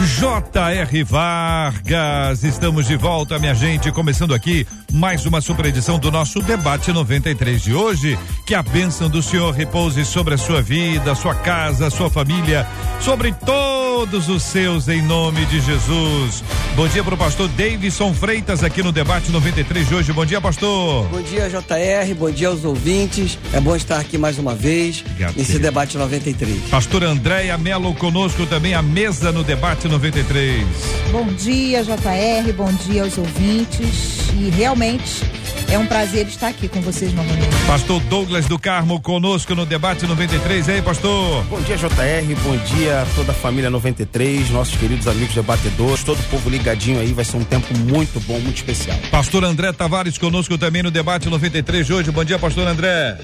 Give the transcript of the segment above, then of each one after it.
J.R. Vargas. Estamos de volta, minha gente, começando aqui mais uma super edição do nosso debate 93 de hoje. Que a bênção do Senhor repouse sobre a sua vida, sua casa, sua família, sobre todos os seus, em nome de Jesus. Bom dia para o pastor Davidson Freitas aqui no debate 93 de hoje. Bom dia, pastor. Bom dia, JR. Bom dia aos ouvintes. É bom estar aqui mais uma vez Obrigado, nesse querido. debate 93. Pastor Andréia Melo conosco também, a mesa no debate 93. Bom dia, JR, bom dia aos ouvintes. E realmente é um prazer estar aqui com vocês novamente. Pastor Douglas do Carmo conosco no debate 93. E aí, pastor? Bom dia, JR. Bom dia a toda a família 93, nossos queridos amigos debatedores, todo o povo ligadinho aí. Vai ser um tempo muito bom, muito especial. Pastor André Tavares conosco também no debate 93 de hoje. Bom dia, pastor André.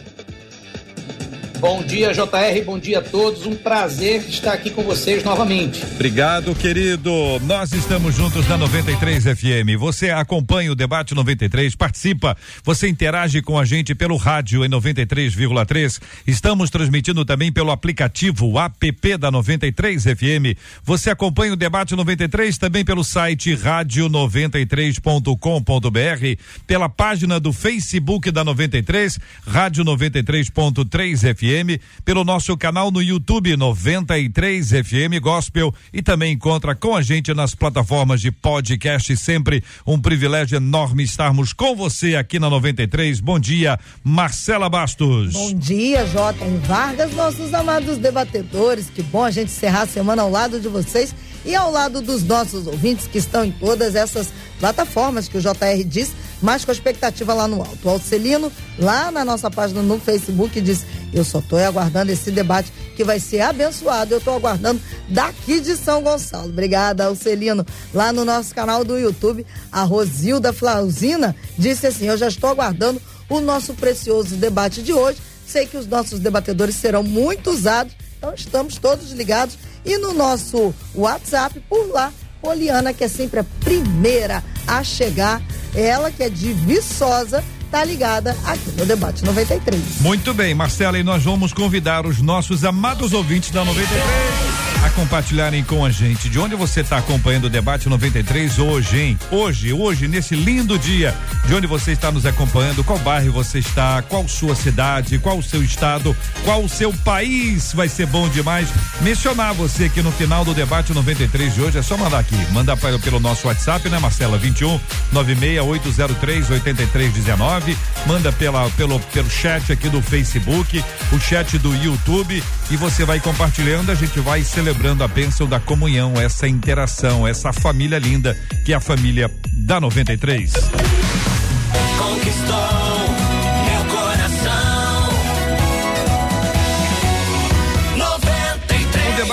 Bom dia, JR, bom dia a todos. Um prazer estar aqui com vocês novamente. Obrigado, querido. Nós estamos juntos na 93 FM. Você acompanha o debate 93, participa, você interage com a gente pelo rádio em 93,3. Estamos transmitindo também pelo aplicativo app da 93 FM. Você acompanha o debate 93 também pelo site rádio93.com.br, pela página do Facebook da 93, Rádio 93.3 FM, pelo nosso canal no YouTube 93 FM Gospel e também encontra com a gente nas plataformas de podcast. Sempre um privilégio enorme estarmos com você aqui na 93. Bom dia, Marcela Bastos. Bom dia, J.R. Vargas, nossos amados debatedores. Que bom a gente encerrar a semana ao lado de vocês e ao lado dos nossos ouvintes que estão em todas essas plataformas que o JR diz, mas com a expectativa lá no alto. O Alcelino, lá na nossa página no Facebook, diz: Eu só estou aguardando esse debate que vai ser abençoado. Eu estou aguardando daqui de São Gonçalo. Obrigada, Alcelino. Lá no nosso canal do YouTube, a Rosilda Flauzina disse assim: Eu já estou aguardando o nosso precioso debate de hoje. Sei que os nossos debatedores serão muito usados, então estamos todos ligados. E no nosso WhatsApp, por lá, Poliana, que é sempre a primeira a chegar, ela que é de Viçosa, tá ligada aqui no Debate 93. Muito bem, Marcela, e nós vamos convidar os nossos amados ouvintes da 93 a compartilharem com a gente de onde você está acompanhando o debate 93 hoje, hein? Hoje, hoje, nesse lindo dia, de onde você está nos acompanhando, qual bairro você está, qual sua cidade, qual o seu estado, qual o seu país. Vai ser bom demais mencionar você aqui no final do debate 93 de hoje. É só mandar aqui, mandar pra- pelo nosso WhatsApp, né, Marcela? 21 96803 8319. Manda pela, pelo, pelo chat aqui do Facebook, o chat do YouTube e você vai compartilhando. A gente vai celebrando a bênção da comunhão, essa interação, essa família linda que é a família da 93. Conquistou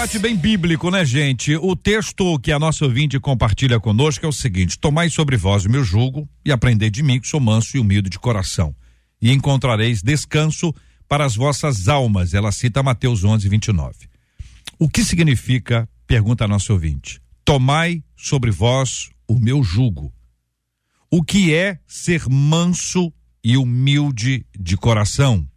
debate bem bíblico, né, gente? O texto que a nossa ouvinte compartilha conosco é o seguinte: Tomai sobre vós o meu jugo e aprendei de mim, que sou manso e humilde de coração, e encontrareis descanso para as vossas almas. Ela cita Mateus 11, 29. O que significa, pergunta a nossa ouvinte, tomai sobre vós o meu jugo? O que é ser manso e humilde de coração?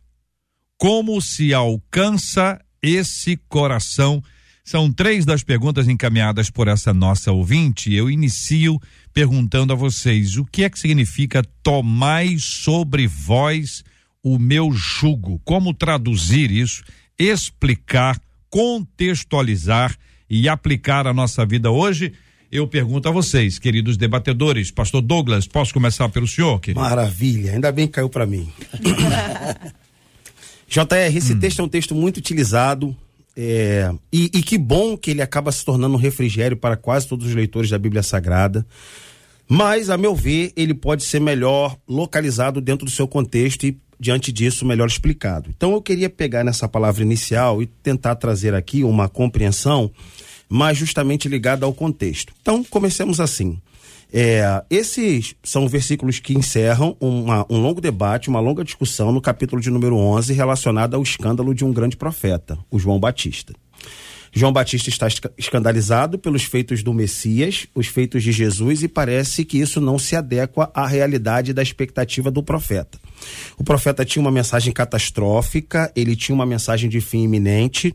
Como se alcança esse coração? São três das perguntas encaminhadas por essa nossa ouvinte. Eu inicio perguntando a vocês: o que é que significa tomai sobre vós o meu jugo? Como traduzir isso, explicar, contextualizar e aplicar a nossa vida hoje? Eu pergunto a vocês, queridos debatedores, Pastor Douglas, posso começar pelo senhor, querido? Maravilha, ainda bem que caiu para mim. JR, esse texto é um texto muito utilizado. É, e, e que bom que ele acaba se tornando um refrigério para quase todos os leitores da Bíblia Sagrada. Mas, a meu ver, ele pode ser melhor localizado dentro do seu contexto e, diante disso, melhor explicado. Então, eu queria pegar nessa palavra inicial e tentar trazer aqui uma compreensão mas justamente ligada ao contexto. Então, comecemos assim. É, esses são versículos que encerram uma, um longo debate, uma longa discussão no capítulo de número 11 relacionado ao escândalo de um grande profeta, o João Batista. João Batista está escandalizado pelos feitos do Messias, os feitos de Jesus, e parece que isso não se adequa à realidade da expectativa do profeta. O profeta tinha uma mensagem catastrófica, ele tinha uma mensagem de fim iminente,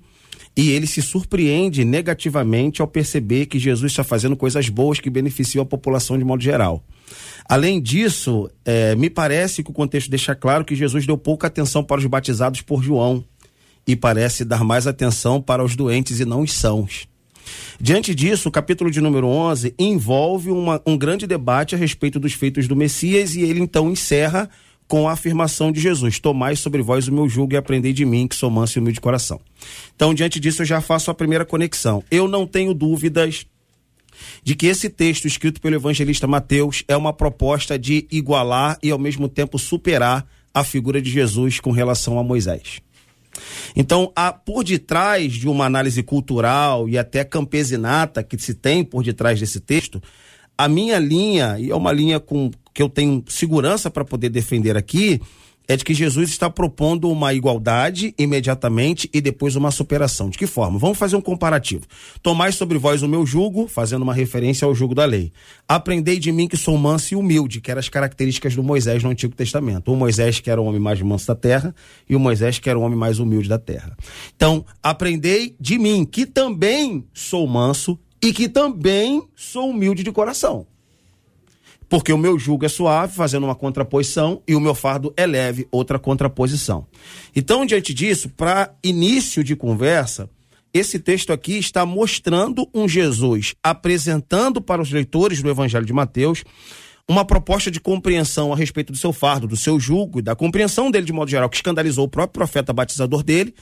e ele se surpreende negativamente ao perceber que Jesus está fazendo coisas boas que beneficiam a população de modo geral. Além disso, é, me parece que o contexto deixa claro que Jesus deu pouca atenção para os batizados por João e parece dar mais atenção para os doentes e não os sãos. Diante disso, o capítulo de número 11 envolve uma, um grande debate a respeito dos feitos do Messias e ele então encerra com a afirmação de Jesus: Tomai sobre vós o meu jugo e aprendei de mim, que sou manso e humilde de coração. Então, diante disso, eu já faço a primeira conexão. Eu não tenho dúvidas de que esse texto escrito pelo evangelista Mateus é uma proposta de igualar e ao mesmo tempo superar a figura de Jesus com relação a Moisés. Então, há por detrás de uma análise cultural e até campesinata que se tem por detrás desse texto, a minha linha, e é uma linha com que eu tenho segurança para poder defender aqui, é de que Jesus está propondo uma igualdade imediatamente e depois uma superação. De que forma? Vamos fazer um comparativo. Tomai sobre vós o meu jugo, fazendo uma referência ao jugo da lei. Aprendei de mim que sou manso e humilde, que eram as características do Moisés no Antigo Testamento. O Moisés que era o homem mais manso da terra e o Moisés que era o homem mais humilde da terra. Então, aprendei de mim, que também sou manso e que também sou humilde de coração porque o meu jugo é suave, fazendo uma contraposição, e o meu fardo é leve, outra contraposição. Então, diante disso, para início de conversa, esse texto aqui está mostrando um Jesus apresentando para os leitores do Evangelho de Mateus uma proposta de compreensão a respeito do seu fardo, do seu jugo e da compreensão dele de modo geral, que escandalizou o próprio profeta batizador dele,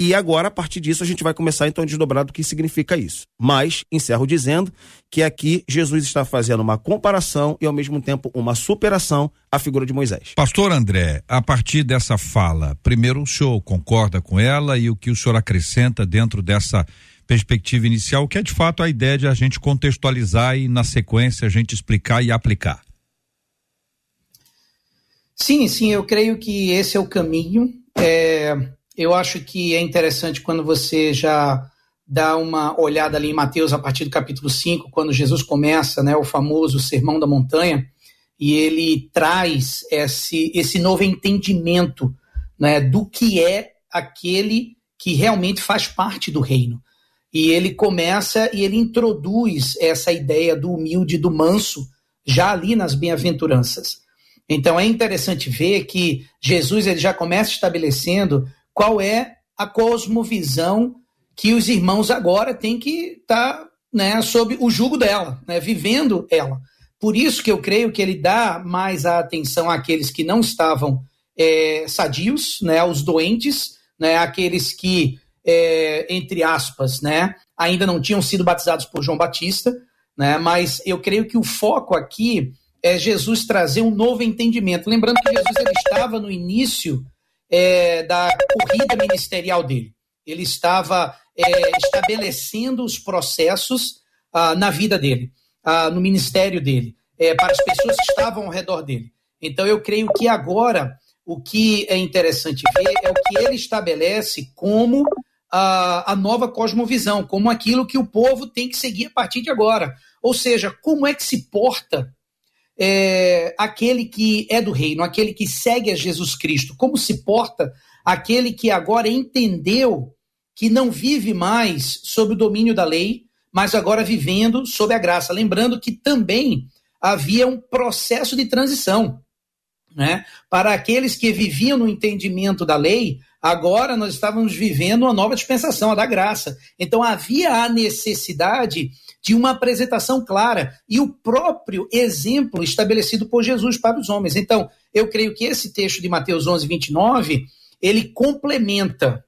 e agora, a partir disso, a gente vai começar então a desdobrar do que significa isso. Mas, encerro dizendo que aqui Jesus está fazendo uma comparação e, ao mesmo tempo, uma superação à figura de Moisés. Pastor André, a partir dessa fala, primeiro o senhor concorda com ela e o que o senhor acrescenta dentro dessa perspectiva inicial, que é de fato a ideia de a gente contextualizar e, na sequência, a gente explicar e aplicar. Sim, sim, eu creio que esse é o caminho. É, eu acho que é interessante quando você já dá uma olhada ali em Mateus a partir do capítulo 5, quando Jesus começa, né, o famoso Sermão da Montanha, e ele traz esse, esse novo entendimento né, do que é aquele que realmente faz parte do reino. E ele começa e ele introduz essa ideia do humilde, do manso, já ali nas bem-aventuranças. Então é interessante ver que Jesus ele já começa estabelecendo qual é a cosmovisão que os irmãos agora têm que estar tá, né, sob o jugo dela, né, vivendo ela. Por isso que eu creio que ele dá mais a atenção àqueles que não estavam é, sadios, né, aos doentes, né, aqueles que, é, entre aspas, né, ainda não tinham sido batizados por João Batista, né, mas eu creio que o foco aqui é Jesus trazer um novo entendimento. Lembrando que Jesus ele estava no início é, da corrida ministerial dele. Ele estava é, estabelecendo os processos ah, na vida dele, ah, no ministério dele, é, para as pessoas que estavam ao redor dele. Então, eu creio que agora o que é interessante ver é o que ele estabelece como a, a nova cosmovisão, como aquilo que o povo tem que seguir a partir de agora. Ou seja, como é que se porta é, aquele que é do reino, aquele que segue a Jesus Cristo? Como se porta aquele que agora entendeu que não vive mais sob o domínio da lei, mas agora vivendo sob a graça? Lembrando que também havia um processo de transição. Né? Para aqueles que viviam no entendimento da lei, agora nós estávamos vivendo uma nova dispensação, a da graça. Então havia a necessidade de uma apresentação clara e o próprio exemplo estabelecido por Jesus para os homens. Então, eu creio que esse texto de Mateus 11, 29, ele complementa,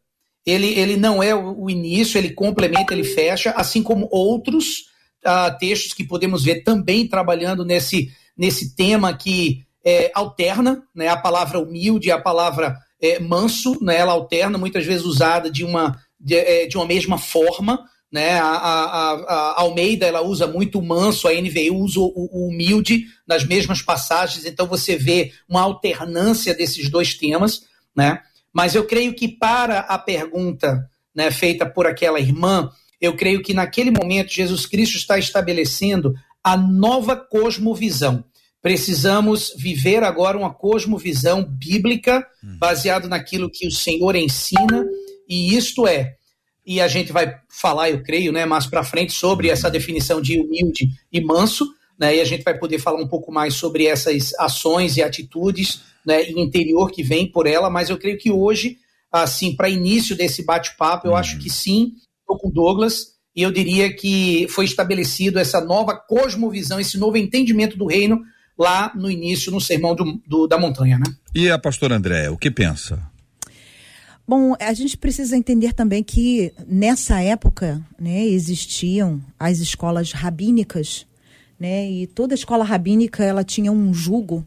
ele, ele não é o início, ele complementa, ele fecha, assim como outros uh, textos que podemos ver também trabalhando nesse, nesse tema que é, alterna, né, a palavra humilde, a palavra é, manso, né, ela alterna, muitas vezes usada de uma, de, é, de uma mesma forma, né? A, a, a, Almeida ela usa muito o manso, a NVI usa o, o, humilde nas mesmas passagens, então você vê uma alternância desses dois temas, né? Mas eu creio que para a pergunta né, feita por aquela irmã, eu creio que naquele momento Jesus Cristo está estabelecendo a nova cosmovisão. Precisamos viver agora uma cosmovisão bíblica baseado naquilo que o Senhor ensina, e isto é e a gente vai falar, eu creio, né, mais para frente sobre essa definição de humilde e manso, né, e a gente vai poder falar um pouco mais sobre essas ações e atitudes, né, interior que vem por ela, mas eu creio que hoje, assim, para início desse bate-papo, eu uhum. acho que sim, estou com Douglas, e eu diria que foi estabelecido essa nova cosmovisão, esse novo entendimento do reino lá no início, no Sermão do, do, da Montanha, né? E a pastora André, o que pensa? Bom, a gente precisa entender também que nessa época, né, existiam as escolas rabínicas, né, e toda escola rabínica ela tinha um jugo.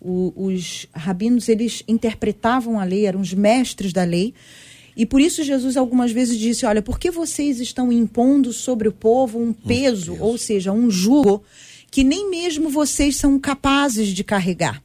O, os rabinos eles interpretavam a lei, eram os mestres da lei. E por isso Jesus algumas vezes disse: Olha, por que vocês estão impondo sobre o povo um peso, ou seja, um jugo, que nem mesmo vocês são capazes de carregar?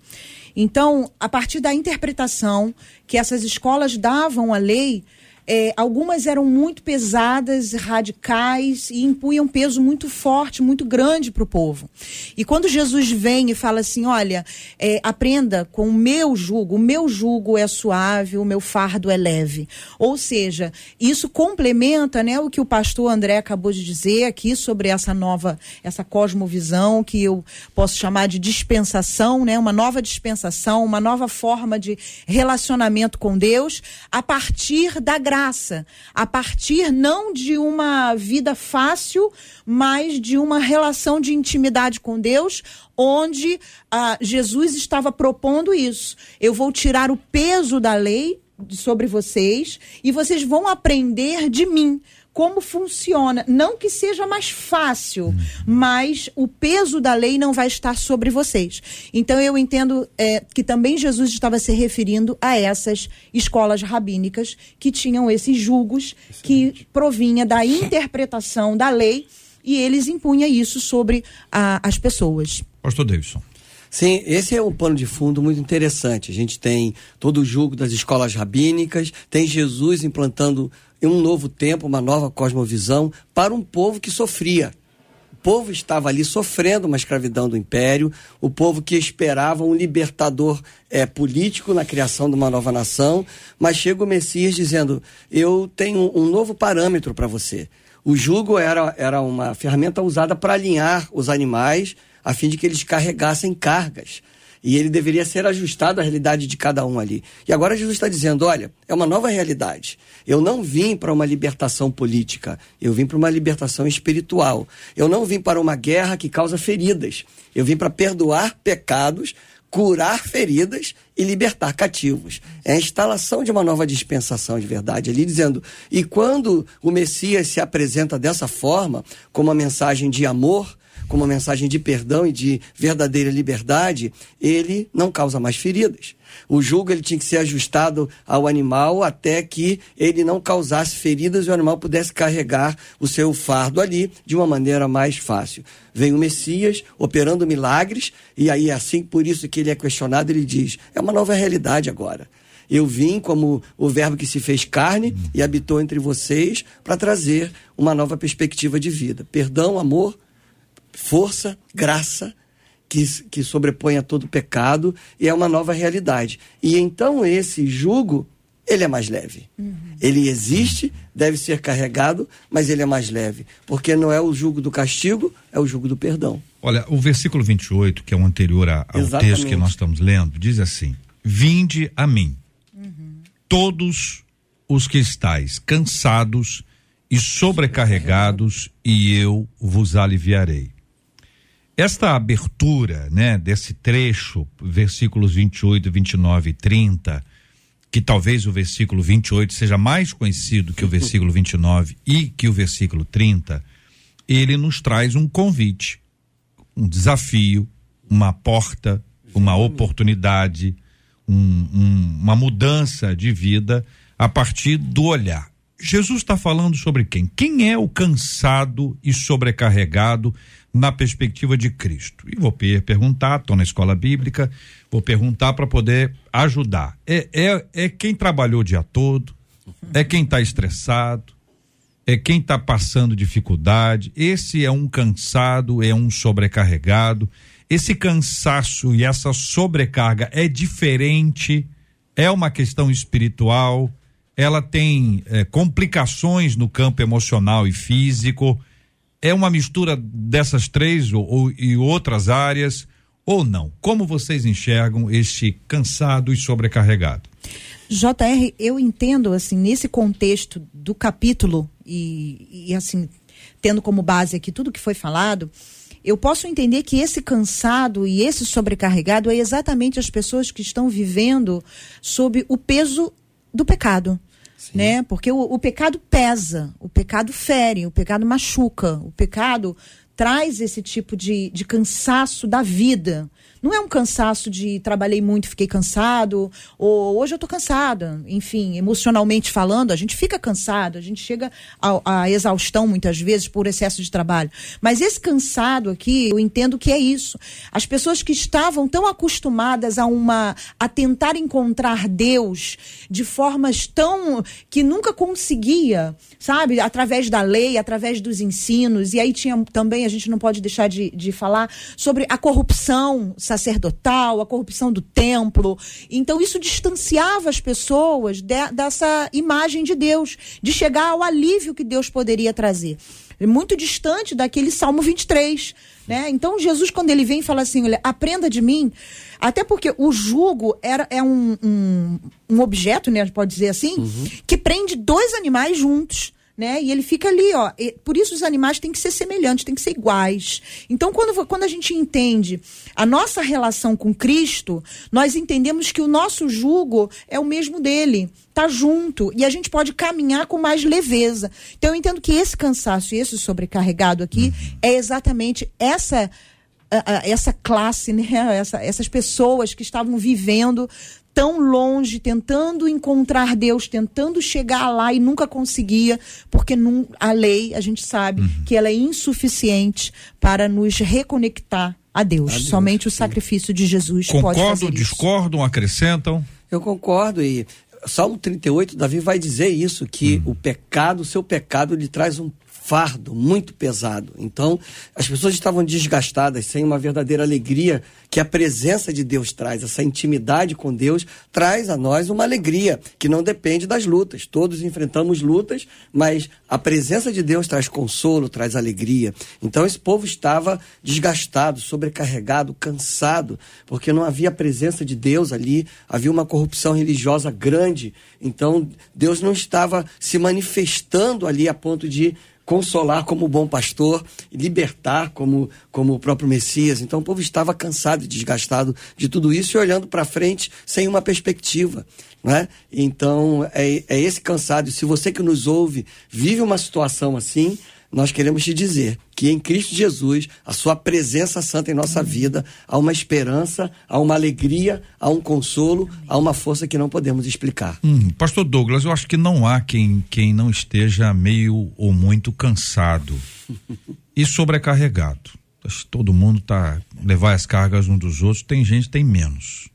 Então, a partir da interpretação que essas escolas davam à lei, é, algumas eram muito pesadas, radicais e impunham peso muito forte, muito grande para o povo. E quando Jesus vem e fala assim: olha, é, aprenda com o meu jugo, o meu jugo é suave, o meu fardo é leve. Ou seja, isso complementa né, o que o pastor André acabou de dizer aqui sobre essa nova, essa cosmovisão que eu posso chamar de dispensação, né, uma nova dispensação, uma nova forma de relacionamento com Deus a partir da graça graça, a partir não de uma vida fácil, mas de uma relação de intimidade com Deus, onde ah, Jesus estava propondo isso. Eu vou tirar o peso da lei sobre vocês e vocês vão aprender de mim como funciona. Não que seja mais fácil, mas o peso da lei não vai estar sobre vocês. Então eu entendo é, que também Jesus estava se referindo a essas escolas rabínicas que tinham esses julgos Excelente. que provinha da interpretação da lei e eles impunham isso sobre a, as pessoas. Pastor Davidson. Sim, esse é um pano de fundo muito interessante. A gente tem todo o julgo das escolas rabínicas, tem Jesus implantando um novo tempo, uma nova cosmovisão para um povo que sofria. O povo estava ali sofrendo uma escravidão do império, o povo que esperava um libertador é, político na criação de uma nova nação, mas chega o Messias dizendo: Eu tenho um novo parâmetro para você. O jugo era, era uma ferramenta usada para alinhar os animais a fim de que eles carregassem cargas. E ele deveria ser ajustado à realidade de cada um ali. E agora Jesus está dizendo: olha, é uma nova realidade. Eu não vim para uma libertação política, eu vim para uma libertação espiritual. Eu não vim para uma guerra que causa feridas. Eu vim para perdoar pecados, curar feridas e libertar cativos. É a instalação de uma nova dispensação de verdade ali, dizendo: e quando o Messias se apresenta dessa forma, com uma mensagem de amor, com uma mensagem de perdão e de verdadeira liberdade, ele não causa mais feridas. O jugo ele tinha que ser ajustado ao animal até que ele não causasse feridas e o animal pudesse carregar o seu fardo ali de uma maneira mais fácil. Vem o Messias operando milagres e aí é assim por isso que ele é questionado, ele diz: "É uma nova realidade agora. Eu vim como o Verbo que se fez carne e habitou entre vocês para trazer uma nova perspectiva de vida. Perdão, amor, força, graça, que, que sobrepõe a todo pecado e é uma nova realidade. E então esse jugo, ele é mais leve. Uhum. Ele existe, deve ser carregado, mas ele é mais leve. Porque não é o jugo do castigo, é o jugo do perdão. Olha, o versículo 28, que é o anterior ao Exatamente. texto que nós estamos lendo, diz assim: Vinde a mim, uhum. todos os que estáis cansados e sobrecarregados, e eu vos aliviarei. Esta abertura, né, desse trecho, versículos 28, 29 e 30, que talvez o versículo 28 seja mais conhecido que o versículo 29 e que o versículo 30, ele nos traz um convite, um desafio, uma porta, uma oportunidade, um, um, uma mudança de vida a partir do olhar. Jesus está falando sobre quem? Quem é o cansado e sobrecarregado na perspectiva de Cristo? E vou per- perguntar, estou na escola bíblica, vou perguntar para poder ajudar. É, é, é quem trabalhou o dia todo, é quem está estressado, é quem está passando dificuldade. Esse é um cansado, é um sobrecarregado. Esse cansaço e essa sobrecarga é diferente, é uma questão espiritual, ela tem eh, complicações no campo emocional e físico. É uma mistura dessas três ou, ou- e outras áreas ou não? Como vocês enxergam este cansado e sobrecarregado? JR, eu entendo, assim, nesse contexto do capítulo, e, e, assim, tendo como base aqui tudo que foi falado, eu posso entender que esse cansado e esse sobrecarregado é exatamente as pessoas que estão vivendo sob o peso do pecado. Né? Porque o, o pecado pesa, o pecado fere, o pecado machuca, o pecado traz esse tipo de, de cansaço da vida. Não é um cansaço de trabalhei muito, fiquei cansado, ou hoje eu tô cansada. Enfim, emocionalmente falando, a gente fica cansado, a gente chega à, exaustão muitas vezes por excesso de trabalho. Mas esse cansado aqui, eu entendo que é isso. As pessoas que estavam tão acostumadas a uma a tentar encontrar Deus de formas tão que nunca conseguia, sabe? Através da lei, através dos ensinos. E aí tinha também, a gente não pode deixar de, de falar sobre a corrupção sacerdotal, a corrupção do templo. Então isso distanciava as pessoas de- dessa imagem de Deus, de chegar ao alívio que Deus poderia trazer. Muito distante daquele Salmo 23. Né? Então Jesus, quando ele vem fala assim, olha, aprenda de mim, até porque o jugo era, é um, um, um objeto, né, pode dizer assim, que prende dois animais juntos. Né? E ele fica ali, ó. E por isso os animais têm que ser semelhantes, têm que ser iguais. Então, quando, quando a gente entende a nossa relação com Cristo, nós entendemos que o nosso jugo é o mesmo dele, tá junto, e a gente pode caminhar com mais leveza. Então, eu entendo que esse cansaço e esse sobrecarregado aqui é exatamente essa essa classe, né? Essa- essas pessoas que estavam vivendo tão longe, tentando encontrar Deus, tentando chegar lá e nunca conseguia, porque num- a lei, a gente sabe que ela é insuficiente para nos reconectar a Deus. Somente o sacrifício de Jesus pode Concordam, fazer isso. discordam, acrescentam? Eu concordo e Salmo 38, Davi vai dizer isso, que o pecado, o seu pecado lhe traz um fardo muito pesado. Então, as pessoas estavam desgastadas, sem uma verdadeira alegria que a presença de Deus traz, essa intimidade com Deus traz a nós uma alegria que não depende das lutas. Todos enfrentamos lutas, mas a presença de Deus traz consolo, traz alegria. Então, esse povo estava desgastado, sobrecarregado, cansado, porque não havia a presença de Deus ali, havia uma corrupção religiosa grande. Então, Deus não estava se manifestando ali a ponto de consolar como bom pastor, libertar como, como o próprio Messias. Então o povo estava cansado e desgastado de tudo isso e olhando para frente sem uma perspectiva. Né? Então é, é esse cansado. Se você que nos ouve vive uma situação assim, nós queremos te dizer que em Cristo Jesus, a sua presença santa em nossa vida, há uma esperança, há uma alegria, há um consolo, há uma força que não podemos explicar. Hum, Pastor Douglas, eu acho que não há quem, quem não esteja meio ou muito cansado e sobrecarregado. Todo mundo tá levar as cargas um dos outros, tem gente que tem menos.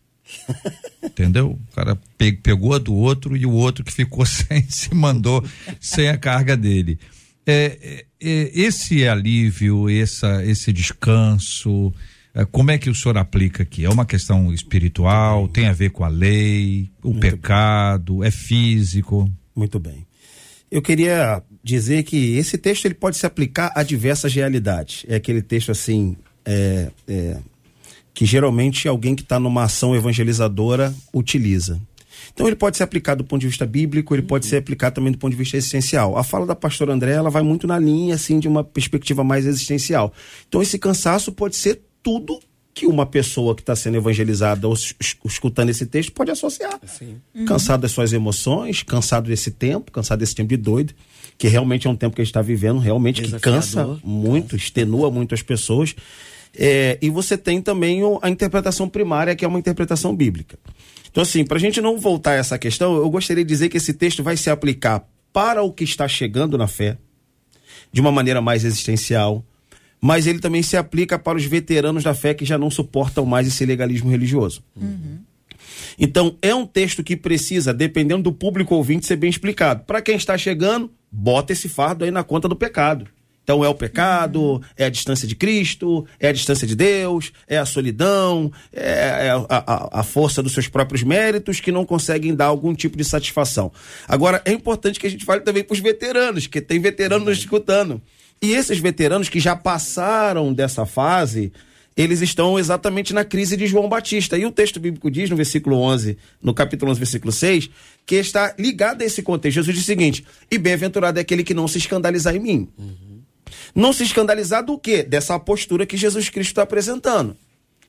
Entendeu? O cara pe- pegou a do outro e o outro que ficou sem se mandou sem a carga dele. É, é, é, esse alívio, essa, esse descanso, é, como é que o senhor aplica aqui? É uma questão espiritual, tem a ver com a lei, o pecado, é físico? Muito bem. Eu queria dizer que esse texto ele pode se aplicar a diversas realidades. É aquele texto assim é, é, que geralmente alguém que está numa ação evangelizadora utiliza. Então ele pode ser aplicado do ponto de vista bíblico, ele pode ser aplicado também do ponto de vista existencial. A fala da pastora André, ela vai muito na linha assim de uma perspectiva mais existencial. Então esse cansaço pode ser tudo que uma pessoa que está sendo evangelizada ou es- es- escutando esse texto pode associar. Cansado das suas emoções, cansado desse tempo, cansado desse tempo de doido, que realmente é um tempo que a gente está vivendo, realmente que cansa Desafiador. muito, extenua muito as pessoas. É, e você tem também a interpretação primária, que é uma interpretação bíblica. Então, assim, para a gente não voltar a essa questão, eu gostaria de dizer que esse texto vai se aplicar para o que está chegando na fé, de uma maneira mais existencial, mas ele também se aplica para os veteranos da fé que já não suportam mais esse legalismo religioso. Então, é um texto que precisa, dependendo do público ouvinte, ser bem explicado. Para quem está chegando, bota esse fardo aí na conta do pecado. Então, é o pecado, é a distância de Cristo, é a distância de Deus, é a solidão, é, é a, a- a força dos seus próprios méritos que não conseguem dar algum tipo de satisfação. Agora, é importante que a gente fale também para os veteranos, que tem veterano nos escutando. E esses veteranos que já passaram dessa fase, eles estão exatamente na crise de João Batista. E o texto bíblico diz no versículo 11, no capítulo 11, versículo 6, que está ligado a esse contexto. Jesus diz o seguinte: E bem-aventurado é aquele que não se escandalizar em mim. Não se escandalizar do quê? Dessa postura que Jesus Cristo está apresentando.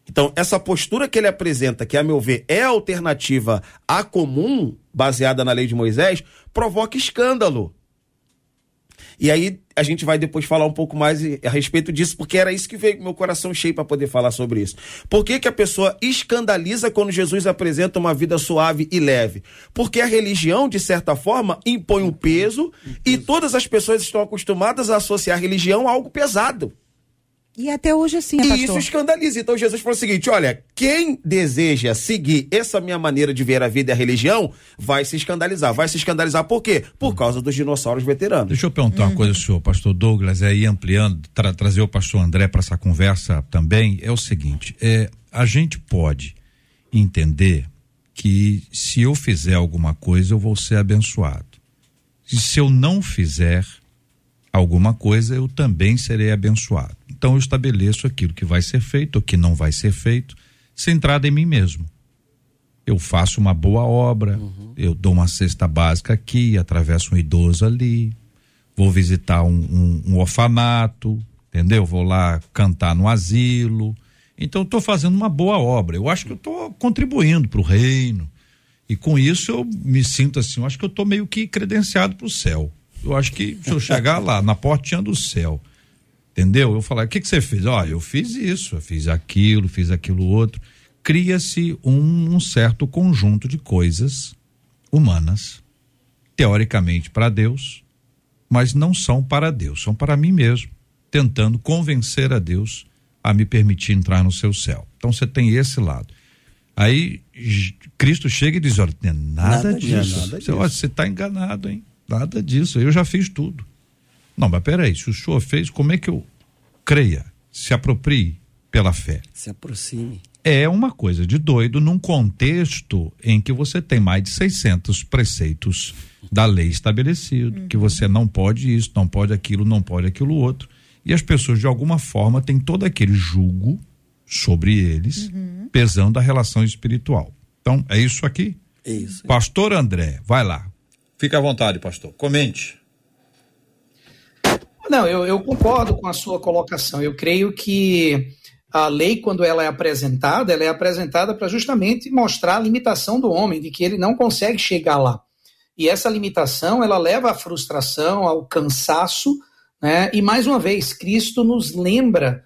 Então, essa postura que ele apresenta, que a meu ver é alternativa à comum, baseada na lei de Moisés, provoca escândalo. E aí a gente vai depois falar um pouco mais a respeito disso, porque era isso que veio meu coração cheio para poder falar sobre isso. Por que, que a pessoa escandaliza quando Jesus apresenta uma vida suave e leve? Porque a religião, de certa forma, impõe um peso e todas as pessoas estão acostumadas a associar religião a algo pesado. E até hoje assim, né, E pastor? isso escandaliza. Então Jesus falou o seguinte: olha, quem deseja seguir essa minha maneira de ver a vida e a religião, vai se escandalizar. Vai se escandalizar por quê? Por causa dos dinossauros veteranos. Deixa eu perguntar uma coisa ao senhor, pastor Douglas, aí ampliando, tra- trazer o pastor André para essa conversa também, é o seguinte, é, a gente pode entender que se eu fizer alguma coisa, eu vou ser abençoado. E se eu não fizer alguma coisa, eu também serei abençoado. Então eu estabeleço aquilo que vai ser feito, o que não vai ser feito, centrado em mim mesmo. Eu faço uma boa obra, eu dou uma cesta básica aqui, atravesso um idoso ali, vou visitar um, um- um orfanato, entendeu? Vou lá cantar no asilo. Então estou fazendo uma boa obra. Eu acho que eu estou contribuindo para o reino. E com isso eu me sinto assim, eu acho que eu estou meio que credenciado para o céu. Eu acho que se eu chegar lá, na portinha do céu, entendeu? Eu falar, o que, que você fez? Ó, eu fiz isso, eu fiz aquilo, fiz aquilo outro. Cria-se um, um certo conjunto de coisas humanas, teoricamente para Deus, mas não são para Deus, são para mim mesmo, tentando convencer a Deus a me permitir entrar no seu céu. Então você tem esse lado. Aí Cristo chega e diz: olha, é nada, Nada disso. disso, nada Você, disso. olha, você está enganado, hein? Nada disso. Eu já fiz tudo. Não, mas peraí, se o senhor fez, como é que eu creia, se aproprie pela fé? Se aproxime. é uma coisa de doido num contexto em que você tem mais de 600 preceitos da lei estabelecido, que você não pode isso, não pode aquilo, não pode aquilo outro. E as pessoas, de alguma forma, têm todo aquele julgo sobre eles, pesando a relação espiritual. Então, é isso aqui. É isso. Pastor André, vai lá. Fica à vontade, pastor. Comente. Não, eu, eu concordo com a sua colocação. Eu creio que a lei, quando ela é apresentada, ela é apresentada para justamente mostrar a limitação do homem, de que ele não consegue chegar lá. E essa limitação, ela leva à frustração, ao cansaço, né? E mais uma vez, Cristo nos lembra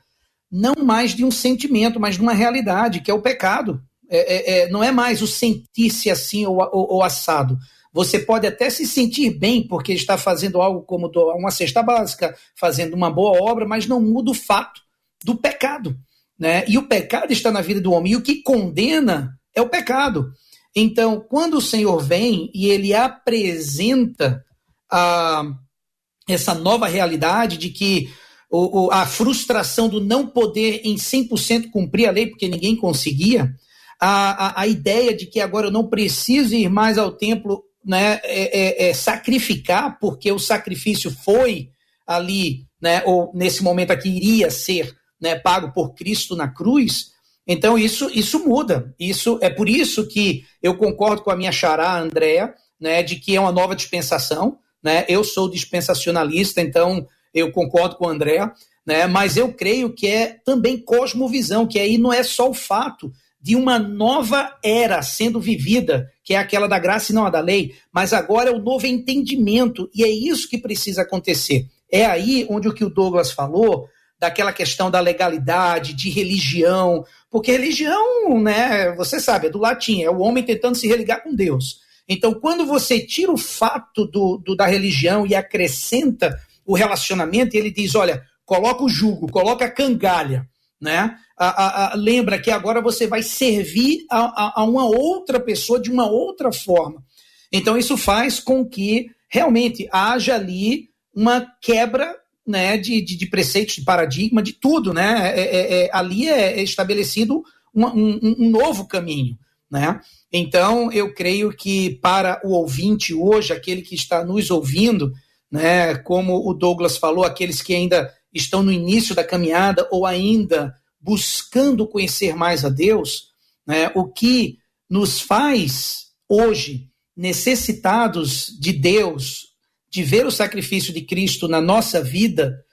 não mais de um sentimento, mas de uma realidade, que é o pecado. É, é, é, não é mais o sentir-se assim ou, ou, ou assado. Você pode até se sentir bem porque está fazendo algo como uma cesta básica, fazendo uma boa obra, mas não muda o fato do pecado. Né? E o pecado está na vida do homem. E o que condena é o pecado. Então, quando o Senhor vem e ele apresenta a, essa nova realidade de que o, o- a frustração do não poder em 100% cumprir a lei, porque ninguém conseguia, a, a, a ideia de que agora eu não preciso ir mais ao templo né, é, é- é sacrificar, porque o sacrifício foi ali, né, ou nesse momento aqui iria ser né, pago por Cristo na cruz. Então isso, isso muda. Isso é por isso que eu concordo com a minha xará, Andréa, né, de que é uma nova dispensação. Né? Eu sou dispensacionalista, então eu concordo com o André, né? mas eu creio que é também cosmovisão, que aí não é só o fato de uma nova era sendo vivida, que é aquela da graça e não a da lei, mas agora é o novo entendimento, e é isso que precisa acontecer. É aí onde o que o Douglas falou, daquela questão da legalidade, de religião, porque religião, né, você sabe, é do latim, é o homem tentando se religar com Deus. Então, quando você tira o fato do, do- da religião e acrescenta o relacionamento, ele diz: olha, coloca o jugo, coloca a cangalha, né? A- a- lembra que agora você vai servir a, a- uma outra pessoa de uma outra forma. Então, isso faz com que realmente haja ali uma quebra né, de, de, de preceitos, de paradigma, de tudo. Né? É- é- é- ali é estabelecido uma- um, um- um novo caminho. Né? Então, eu creio que para o ouvinte hoje, aquele que está nos ouvindo, né, como o Douglas falou, aqueles que ainda estão no início da caminhada ou ainda buscando conhecer mais a Deus, né, o que nos faz hoje necessitados de Deus, de ver o sacrifício de Cristo na nossa vida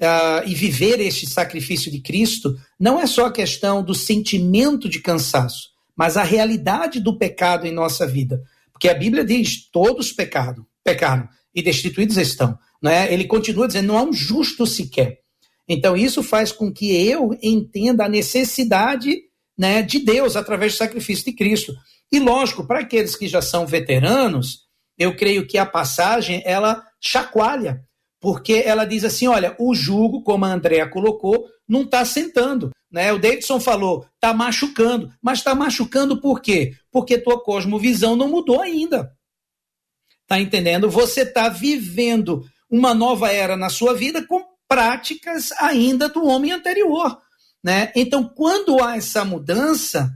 ah, e viver este sacrifício de Cristo, não é só a questão do sentimento de cansaço, mas a realidade do pecado em nossa vida. Porque a Bíblia diz: todos pecaram, pecaram e destituídos estão. Né? Ele continua dizendo: não há um justo sequer. Então, isso faz com que eu entenda a necessidade né, de Deus através do sacrifício de Cristo. E, lógico, para aqueles que já são veteranos, eu creio que a passagem ela chacoalha, porque ela diz assim: olha, o jugo, como a Andrea colocou, não está sentando. Né? O Davidson falou, está machucando. Mas está machucando por quê? Porque tua cosmovisão não mudou ainda. Tá entendendo? Você está vivendo uma nova era na sua vida com práticas ainda do homem anterior. Né? Então, quando há essa mudança,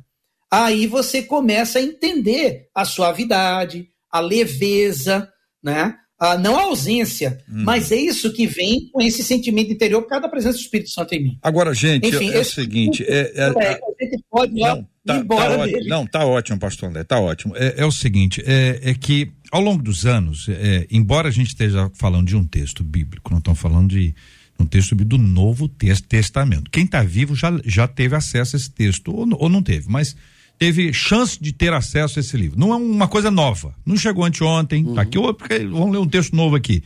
aí você começa a entender a suavidade, a leveza, né? Ah, não a ausência, mas é isso que vem com esse sentimento interior por causa da presença do Espírito Santo em mim. Agora, gente, Enfim, é o seguinte, é, é- É, a gente pode Não, tá, embora tá dele. ótimo, não, tá ótimo, pastor André, tá ótimo. É, é o seguinte, é, é que ao longo dos anos, é, embora a gente esteja falando de um texto bíblico, não estamos falando de um texto do Novo Tes- Testamento. Quem está vivo já, já teve acesso a esse texto, ou, ou não teve, mas teve chance de ter acesso a esse livro. Não é uma coisa nova, não chegou anteontem, tá aqui, ô, porque vamos ler um texto novo aqui.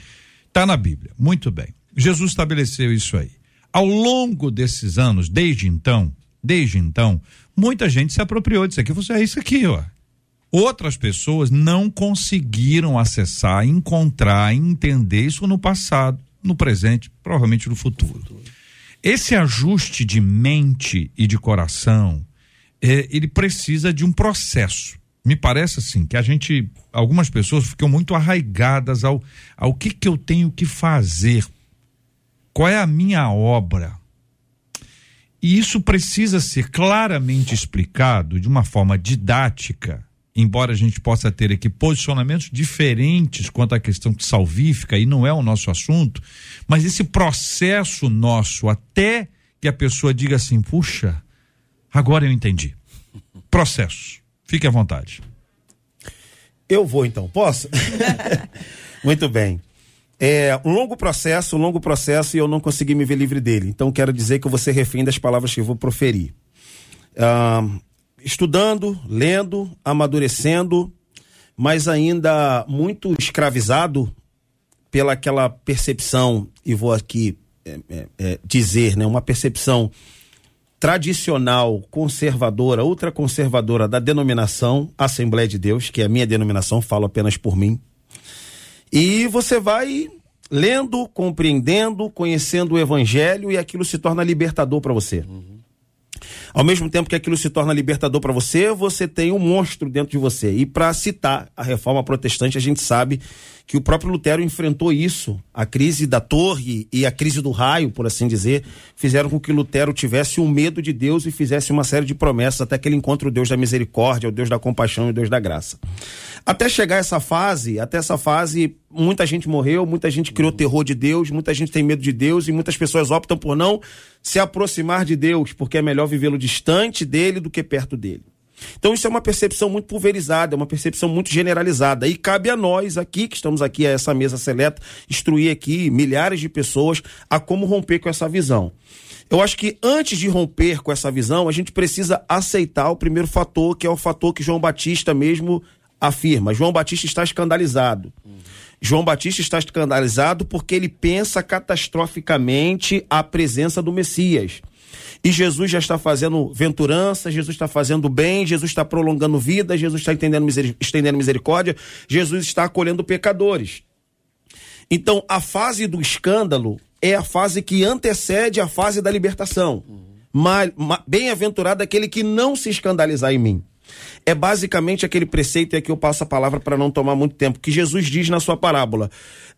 Está na Bíblia, muito bem. Jesus estabeleceu isso aí. Ao longo desses anos, desde então, desde então, muita gente se apropriou disso aqui. Você é isso aqui, ó. Outras pessoas não conseguiram acessar, encontrar, entender isso no passado, no presente, provavelmente no futuro. Esse ajuste de mente e de coração, eh, ele precisa de um processo. Me parece assim que a gente, algumas pessoas ficam muito arraigadas ao, ao que que eu tenho que fazer, qual é a minha obra. E isso precisa ser claramente explicado de uma forma didática, embora a gente possa ter aqui posicionamentos diferentes quanto à questão salvífica, e não é o nosso assunto, mas esse processo nosso, até que a pessoa diga assim: puxa, agora eu entendi. Processo. Fique à vontade. Eu vou então, posso? Muito bem. É um longo processo, um longo processo e eu não consegui me ver livre dele. Então quero dizer que eu vou ser refém das palavras que eu vou proferir. Ah, estudando, lendo, amadurecendo, mas ainda muito escravizado pela aquela percepção, e vou aqui é, é, é, dizer, né, uma percepção tradicional, conservadora, ultraconservadora da denominação Assembleia de Deus, que é a minha denominação, falo apenas por mim. E você vai lendo, compreendendo, conhecendo o evangelho e aquilo se torna libertador para você. Ao mesmo tempo que aquilo se torna libertador para você, você tem um monstro dentro de você. E para citar a reforma protestante, a gente sabe que o próprio Lutero enfrentou isso. A crise da torre e a crise do raio, por assim dizer, fizeram com que Lutero tivesse um medo de Deus e fizesse uma série de promessas até que ele encontre o Deus da misericórdia, o Deus da compaixão e o Deus da graça. Até chegar essa fase, até essa fase, muita gente morreu, muita gente criou terror de Deus, muita gente tem medo de Deus e muitas pessoas optam por não se aproximar de Deus, porque é melhor vivê-lo distante dele do que perto dele. Então isso é uma percepção muito pulverizada, é uma percepção muito generalizada. E cabe a nós aqui, que estamos aqui a essa mesa seleta, instruir aqui milhares de pessoas a como romper com essa visão. Eu acho que antes de romper com essa visão, a gente precisa aceitar o primeiro fator, que é o fator que João Batista mesmo afirma. João Batista está escandalizado. João Batista está escandalizado porque ele pensa catastroficamente a presença do Messias. E Jesus já está fazendo venturança, Jesus está fazendo bem, Jesus está prolongando vida, Jesus está entendendo estendendo misericórdia, Jesus está acolhendo pecadores. Então, a fase do escândalo é a fase que antecede a fase da libertação. Ma- Bem-aventurado aquele que não se escandalizar em mim. É basicamente aquele preceito, e aqui eu passo a palavra para não tomar muito tempo, que Jesus diz na sua parábola.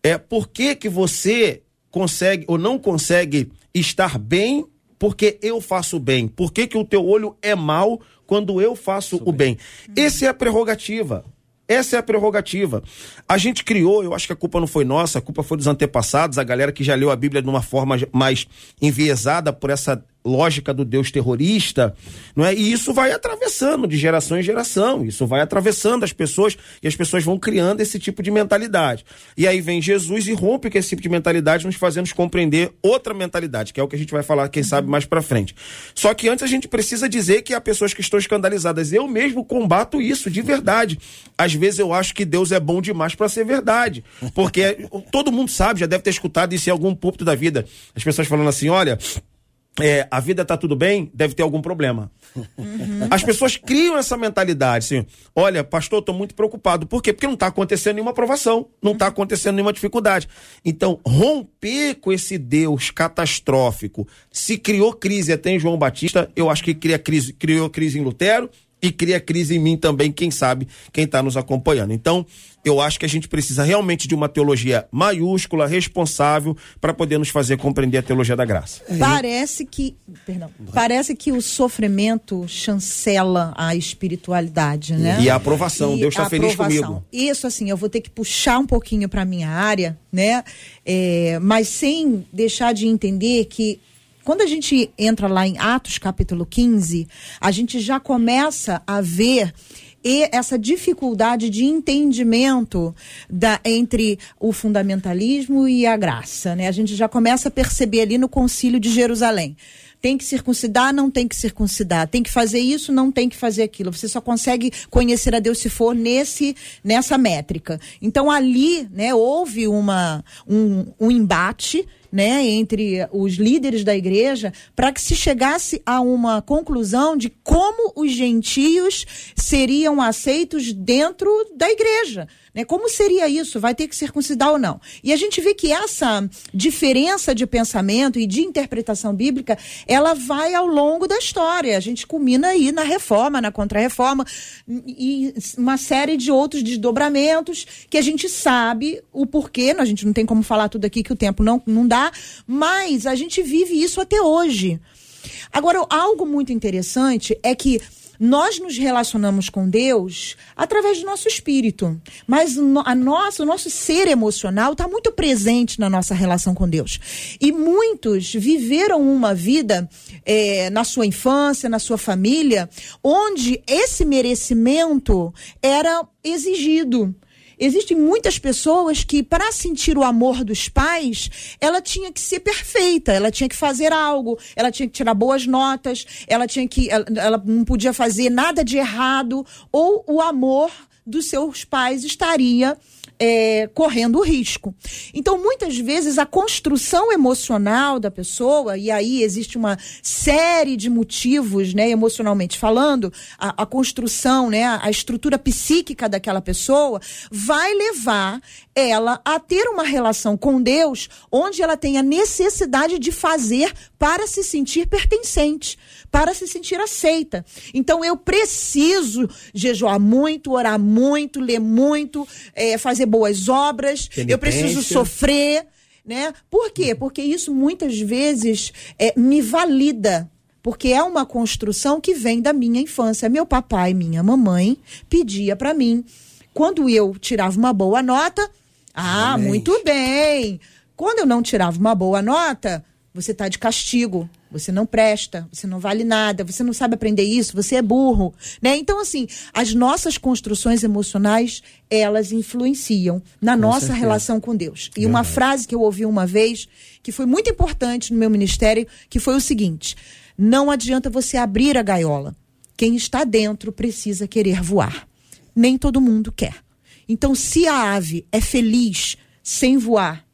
É por que, que você consegue ou não consegue estar bem porque eu faço bem? Por que, que o teu olho é mau quando eu faço o bem? Essa é a prerrogativa. Essa é a prerrogativa. A gente criou, eu acho que a culpa não foi nossa, a culpa foi dos antepassados, a galera que já leu a Bíblia de uma forma mais enviesada por essa lógica do Deus terrorista, não é? E isso vai atravessando de geração em geração, isso vai atravessando as pessoas e as pessoas vão criando esse tipo de mentalidade. E aí vem Jesus e rompe com esse tipo de mentalidade, nos fazendo compreender outra mentalidade, que é o que a gente vai falar, quem sabe, mais pra frente. Só que antes a gente precisa dizer que há pessoas que estão escandalizadas. Eu mesmo combato isso de verdade. Às vezes eu acho que Deus é bom demais para ser verdade. Porque todo mundo sabe, já deve ter escutado isso em algum púlpito da vida. As pessoas falando assim: olha. É, a vida tá tudo bem, deve ter algum problema. As pessoas criam essa mentalidade, assim, olha, pastor, eu tô muito preocupado. Por quê? Porque não tá acontecendo nenhuma aprovação, não tá acontecendo nenhuma dificuldade. Então, romper com esse Deus catastrófico, se criou crise até em João Batista, eu acho que cria crise, criou crise em Lutero e cria crise em mim também, quem sabe, quem está nos acompanhando. Então, eu acho que a gente precisa realmente de uma teologia maiúscula, responsável, para poder nos fazer compreender a teologia da graça. Parece que, perdão, parece que o sofrimento chancela a espiritualidade, né? E a aprovação, Deus está a feliz aprovação. comigo. Isso assim, eu vou ter que puxar um pouquinho para minha área, né? É, mas sem deixar de entender que quando a gente entra lá em Atos capítulo 15, a gente já começa a ver e essa dificuldade de entendimento da, entre o fundamentalismo e a graça. Né? A gente já começa a perceber ali no concílio de Jerusalém. Tem que circuncidar, não tem que circuncidar. Tem que fazer isso, não tem que fazer aquilo. Você só consegue conhecer a Deus se for nesse, nessa métrica. Então ali, né, houve uma, um, um embate né, entre os líderes da igreja para que se chegasse a uma conclusão de como os gentios seriam aceitos dentro da igreja. Né? Como seria isso? Vai ter que circuncidar ou não? E a gente vê que essa diferença de pensamento e de interpretação bíblica, ela vai ao longo da história. A gente culmina aí na reforma, na contrarreforma e uma série de outros desdobramentos que a gente sabe o porquê. A gente não tem como falar tudo aqui que o tempo não, não dá, mas a gente vive isso até hoje. Agora, algo muito interessante é que nós nos relacionamos com Deus através do nosso espírito, mas a nossa, o nosso ser emocional está muito presente na nossa relação com Deus. E muitos viveram uma vida eh, na sua infância, na sua família, onde esse merecimento era exigido. Existem muitas pessoas que, para sentir o amor dos pais, ela tinha que ser perfeita, ela tinha que fazer algo, ela tinha que tirar boas notas, ela tinha que. Ela, ela não podia fazer nada de errado, ou o amor dos seus pais estaria é, correndo risco. Então, muitas vezes, a construção emocional da pessoa, e aí existe uma série de motivos, né, emocionalmente falando, a, a construção, né, a, estrutura psíquica daquela pessoa, vai levar ela a ter uma relação com Deus onde ela tem a necessidade de fazer para se sentir pertencente, para se sentir aceita. Então eu preciso jejuar muito, orar muito, ler muito, eh, fazer boas obras, eu preciso Penitência. sofrer, né? Por quê? Porque isso muitas vezes eh, me valida. Porque é uma construção que vem da minha infância. Meu papai, minha mamãe pedia para mim, quando eu tirava uma boa nota, ah, Amém. muito bem. Quando eu não tirava uma boa nota, você está de castigo, você não presta, você não vale nada, você não sabe aprender isso, você é burro, né? Então assim, as nossas construções emocionais, elas influenciam na nossa certeza. relação com Deus. E uma frase que eu ouvi uma vez, que foi muito importante no meu ministério, que foi o seguinte: não adianta você abrir a gaiola. Quem está dentro precisa querer voar. Nem todo mundo quer. Então, se a ave é feliz sem voar,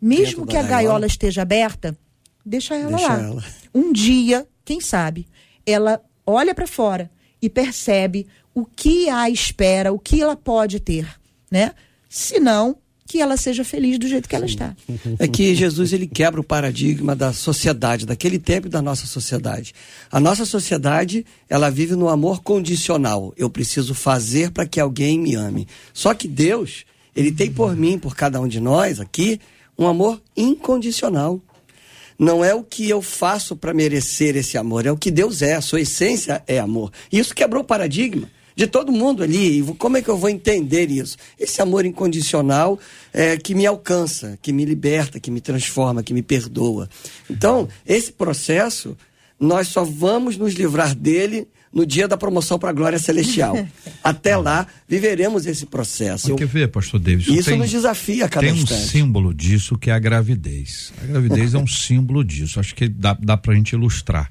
mesmo Dentro que a gaiola gaiola. esteja aberta, deixa ela Deixa lá. ela. Um dia, quem sabe, ela olha para fora e percebe o que a espera, o que ela pode ter, né? Se não, que ela seja feliz do jeito que ela está. É que Jesus ele quebra o paradigma da sociedade, daquele tempo e da nossa sociedade. A nossa sociedade, ela vive no amor condicional. Eu preciso fazer para que alguém me ame. Só que Deus, ele tem por mim, por cada um de nós aqui, um amor incondicional. Não é o que eu faço para merecer esse amor, é o que Deus é, a sua essência é amor. Isso quebrou o paradigma de todo mundo ali. Como é que eu vou entender isso? Esse amor incondicional é, que me alcança, que me liberta, que me transforma, que me perdoa. Então, esse processo, nós só vamos nos livrar dele no dia da promoção para a glória celestial. Até lá, viveremos esse processo. Quer ver, pastor Davis? Isso tem, nos desafia a cada Tem um instante. símbolo disso que é a gravidez. A gravidez é um símbolo disso. Acho que dá, dá pra gente ilustrar.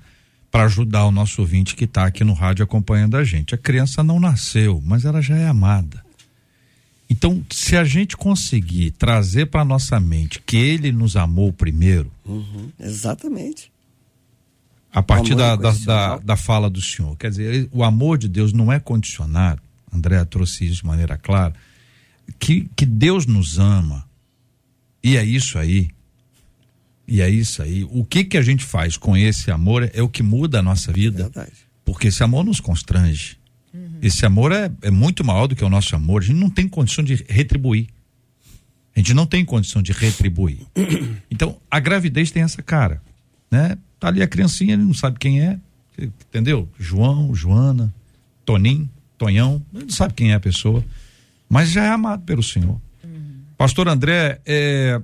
Para ajudar o nosso ouvinte que está aqui no rádio acompanhando a gente. A criança não nasceu, mas ela já é amada. Então, se a gente conseguir trazer para nossa mente que ele nos amou primeiro, Uhum, exatamente. A partir amor da, da, da, da fala do senhor. Quer dizer, o amor de Deus não é condicionado, André trouxe isso de maneira clara, que, que Deus nos ama, e é isso aí, e é isso aí. O que que a gente faz com esse amor é o que muda a nossa vida, Verdade. porque esse amor nos constrange. Esse amor é, é muito maior do que o nosso amor, a gente não tem condição de retribuir. A gente não tem condição de retribuir. Então, a gravidez tem essa cara, né? Tá ali a criancinha, ele não sabe quem é, entendeu? João, Joana, Toninho, Tonhão, ele não sabe quem é a pessoa, mas já é amado pelo Senhor. Pastor André, é,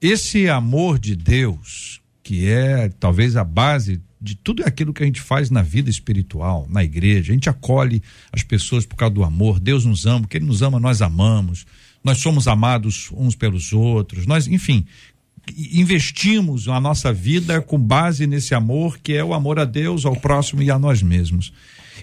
esse amor de Deus, que é talvez a base de tudo aquilo que a gente faz na vida espiritual, na igreja, a gente acolhe as pessoas por causa do amor, Deus nos ama, porque Ele nos ama, nós amamos, nós somos amados uns pelos outros, nós, enfim, investimos a nossa vida com base nesse amor que é o amor a Deus, ao próximo e a nós mesmos.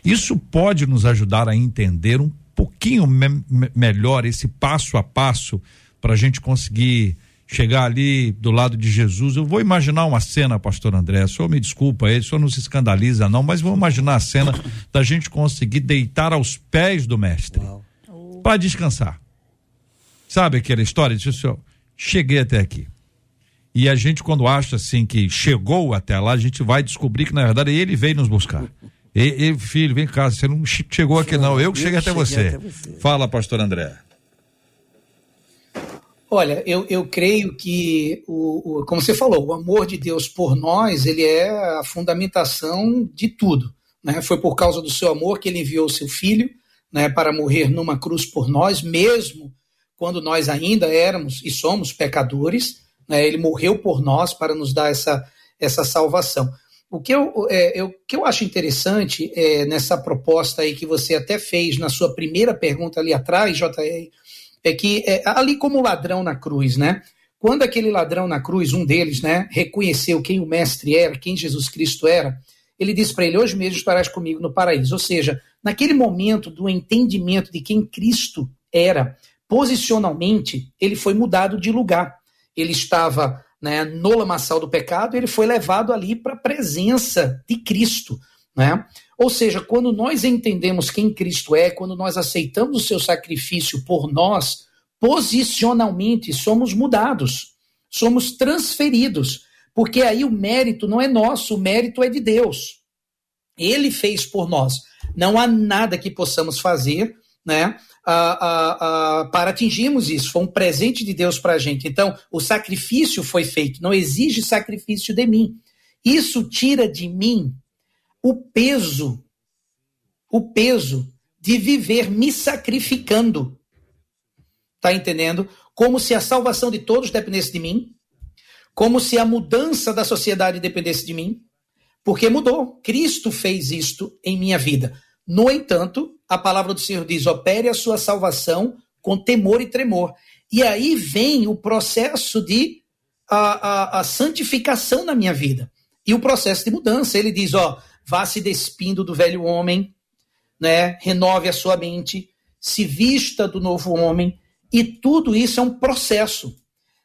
Isso pode nos ajudar a entender um pouquinho me- me- melhor esse passo a passo para a gente conseguir chegar ali do lado de Jesus. Eu vou imaginar uma cena, pastor André. O senhor me desculpa aí, o senhor não se escandaliza, não, mas vou imaginar a cena da gente conseguir deitar aos pés do mestre para descansar. Sabe aquela história? Diz o senhor, cheguei até aqui. E a gente, quando acha assim que chegou até lá, a gente vai descobrir que, na verdade, ele veio nos buscar. E, e, filho, vem cá, você não che- chegou aqui, não. Eu que Eu cheguei até cheguei você. até você. Fala, pastor André. Olha, eu, eu creio que, o, o- como você falou, o amor de Deus por nós, ele é a fundamentação de tudo. Né? Foi por causa do seu amor que ele enviou o seu filho né, para morrer numa cruz por nós, mesmo quando nós ainda éramos e somos pecadores. Né? Ele morreu por nós para nos dar essa, essa salvação. O que eu, é, eu, que eu acho interessante é, nessa proposta aí que você até fez na sua primeira pergunta ali atrás, JR, é que é, ali como o ladrão na cruz, né? Quando aquele ladrão na cruz, um deles, né, reconheceu quem o mestre era, quem Jesus Cristo era, ele disse para ele: Hoje mesmo estarás comigo no paraíso. Ou seja, naquele momento do entendimento de quem Cristo era, posicionalmente, ele foi mudado de lugar. Ele estava né, no lamaçal do pecado, ele foi levado ali para a presença de Cristo. Né? Ou seja, quando nós entendemos quem Cristo é, quando nós aceitamos o seu sacrifício por nós, posicionalmente somos mudados, somos transferidos, porque aí o mérito não é nosso, o mérito é de Deus. Ele fez por nós. Não há nada que possamos fazer, né? Ah, ah, para atingirmos isso. Foi um presente de Deus para a gente. Então, o sacrifício foi feito. Não exige sacrifício de mim. Isso tira de mim o peso, o peso de viver me sacrificando. Tá entendendo? Como se a salvação de todos dependesse de mim, como se a mudança da sociedade dependesse de mim, porque mudou. Cristo fez isto em minha vida. No entanto, a palavra do Senhor diz: opere a sua salvação com temor e tremor. E aí vem o processo de a, a, a santificação na minha vida e o processo de mudança. Ele diz: ó, vá se despindo do velho homem, né? Renove a sua mente, se vista do novo homem, e tudo isso é um processo,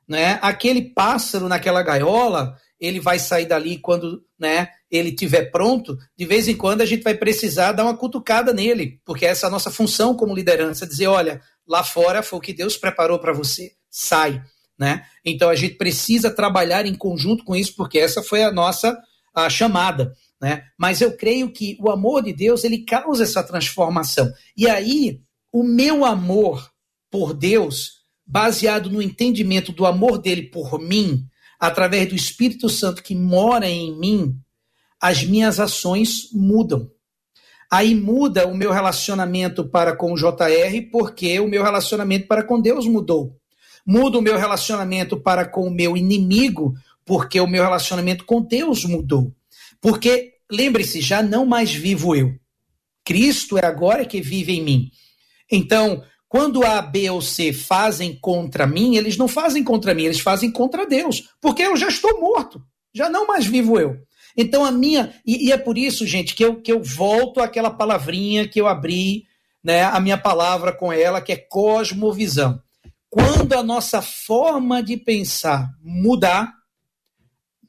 né? Aquele pássaro naquela gaiola, ele vai sair dali quando né, ele estiver pronto, de vez em quando a gente vai precisar dar uma cutucada nele, porque essa é a nossa função como liderança, dizer, olha, lá fora foi o que Deus preparou para você, sai. Né? Então a gente precisa trabalhar em conjunto com isso, porque essa foi a nossa a chamada. Né? Mas eu creio que o amor de Deus ele causa essa transformação. E aí, o meu amor por Deus, baseado no entendimento do amor dele por mim, através do Espírito Santo que mora em mim, as minhas ações mudam. Aí muda o meu relacionamento para com o JR, porque o meu relacionamento para com Deus mudou. Muda o meu relacionamento para com o meu inimigo, porque o meu relacionamento com Deus mudou. Porque, lembre-se, já não mais vivo eu. Cristo é agora que vive em mim. Então, quando A, B ou C fazem contra mim, eles não fazem contra mim, eles fazem contra Deus, porque eu já estou morto, já não mais vivo eu. Então a minha, e, e é por isso, gente, que eu, que eu volto àquela palavrinha que eu abri, né, a minha palavra com ela, que é cosmovisão. Quando a nossa forma de pensar mudar,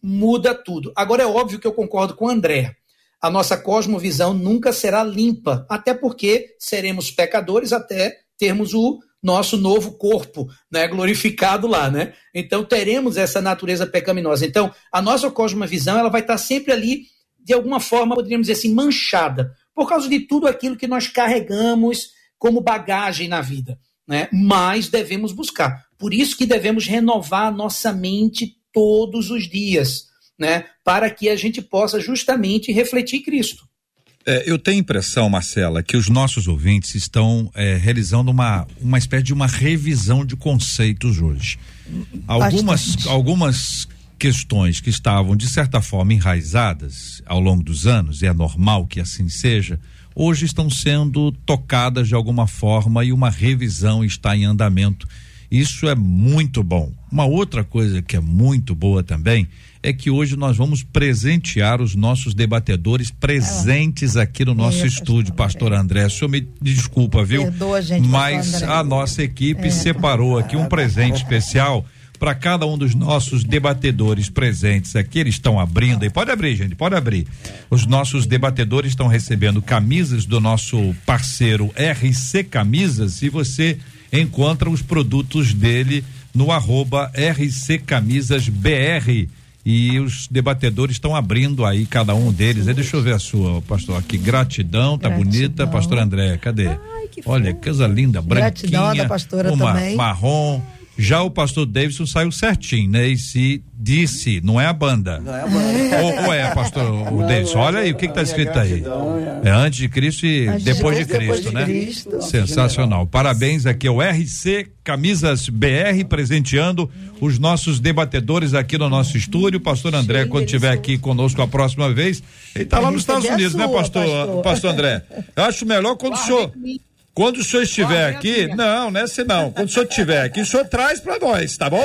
muda tudo. Agora é óbvio que eu concordo com o André. A nossa cosmovisão nunca será limpa, até porque seremos pecadores até termos o nosso novo corpo, né, glorificado lá, né? Então teremos essa natureza pecaminosa. Então, a nossa cosmovisão, ela vai estar sempre ali de alguma forma, poderíamos dizer assim, manchada, por causa de tudo aquilo que nós carregamos como bagagem na vida, né? Mas devemos buscar. Por isso que devemos renovar a nossa mente todos os dias, né? Para que a gente possa justamente refletir Cristo. É, eu tenho a impressão, Marcela, que os nossos ouvintes estão é, realizando uma, uma espécie de uma revisão de conceitos hoje. Algumas, algumas questões que estavam, de certa forma, enraizadas ao longo dos anos, e é normal que assim seja, hoje estão sendo tocadas de alguma forma e uma revisão está em andamento. Isso é muito bom. Uma outra coisa que é muito boa também é que hoje nós vamos presentear os nossos debatedores presentes aqui no nosso estúdio, pastor André. O senhor me desculpa, viu? Perdoa, gente, Mas a nossa equipe É. separou aqui um presente especial para cada um dos nossos debatedores presentes aqui. Eles estão abrindo aí. Pode abrir, gente, pode abrir. Os nossos debatedores estão recebendo camisas do nosso parceiro RC Camisas e você encontra os produtos dele no arroba RC Camisas BR. E os debatedores estão abrindo aí cada um deles. Aí, deixa eu ver a sua, pastor. Aqui, gratidão, tá Gratidão. bonita. Pastor André, cadê? Olha, que coisa linda, branquinha. Gratidão da pastora uma também. marrom. Já o pastor Davidson saiu certinho, né? E se disse, não é a banda. Não é a banda. Ou, ou é, pastor o Davidson? Olha aí, o que que tá escrito aí? É antes de Cristo e Antes de depois de Cristo, depois de né? Cristo. Sensacional. Parabéns aqui ao RC Camisas BR presenteando os nossos debatedores aqui no nosso estúdio. Pastor André, quando estiver aqui conosco a próxima vez, ele tá lá nos Estados Unidos, né, sua, pastor, pastor. pastor André? Eu acho melhor quando o senhor quando o senhor estiver aqui, não, não é assim não. Quando o senhor estiver aqui, o senhor traz para nós, tá bom?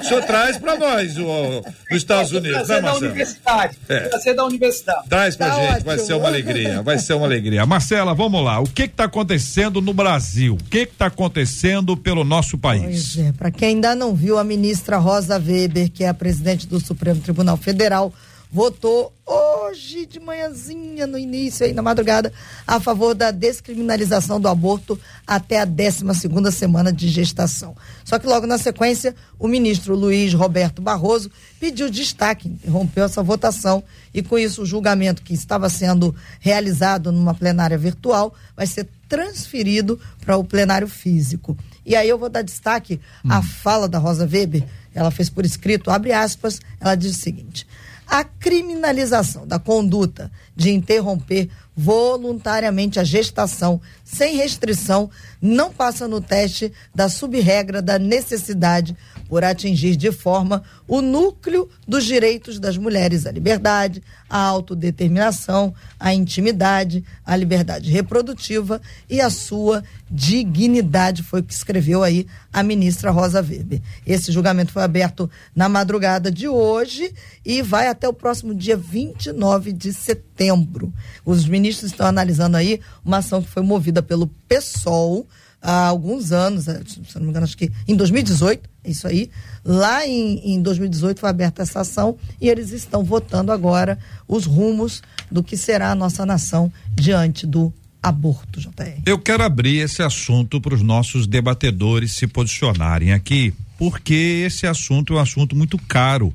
O senhor traz para nós o, os Estados Unidos, né, Prazer da Marcelo? universidade. É. Prazer da universidade. Traz pra Tá gente, vai ótimo. ser uma alegria, vai ser uma alegria. Marcela, vamos lá. O que que tá acontecendo no Brasil? O que que tá acontecendo pelo nosso país? Pois é, para quem ainda não viu, a ministra Rosa Weber, que é a presidente do Supremo Tribunal Federal, votou hoje de manhãzinha, no início, aí na madrugada, a favor da descriminalização do aborto até a 12 segunda semana de gestação. Só que logo na sequência, o ministro Luiz Roberto Barroso pediu destaque, interrompeu essa votação e com isso o julgamento que estava sendo realizado numa plenária virtual vai ser transferido para o plenário físico. E aí eu vou dar destaque à fala da Rosa Weber, ela fez por escrito, abre aspas, ela diz o seguinte: a criminalização da conduta de interromper voluntariamente a gestação sem restrição não passa no teste da sub-regra da necessidade por atingir de forma o núcleo dos direitos das mulheres, a liberdade, a autodeterminação, a intimidade, a liberdade reprodutiva e a sua dignidade, foi o que escreveu aí a ministra Rosa Weber. Esse julgamento foi aberto na madrugada de hoje e vai até o próximo dia 29 de setembro. Os ministros estão analisando aí uma ação que foi movida pelo PSOL há alguns anos, eh, se não me engano, acho que em 2018, Isso aí. Lá em, em 2018 foi aberta essa ação e eles estão votando agora os rumos do que será a nossa nação diante do aborto, JR. Eu quero abrir esse assunto para os nossos debatedores se posicionarem aqui, porque esse assunto é um assunto muito caro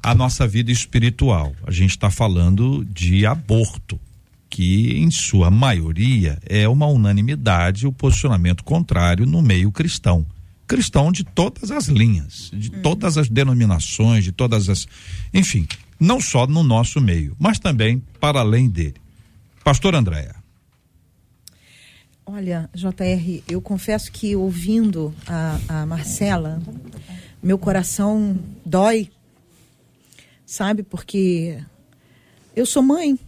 à nossa vida espiritual. A gente está falando de aborto, que em sua maioria é uma unanimidade o posicionamento contrário no meio cristão. Cristão de todas as linhas, de todas as denominações, de todas as. Enfim, não só no nosso meio, mas também para além dele. Pastor Andréa. Olha, JR, eu confesso que ouvindo a, a Marcela, meu coração dói, sabe? Porque eu sou mãe.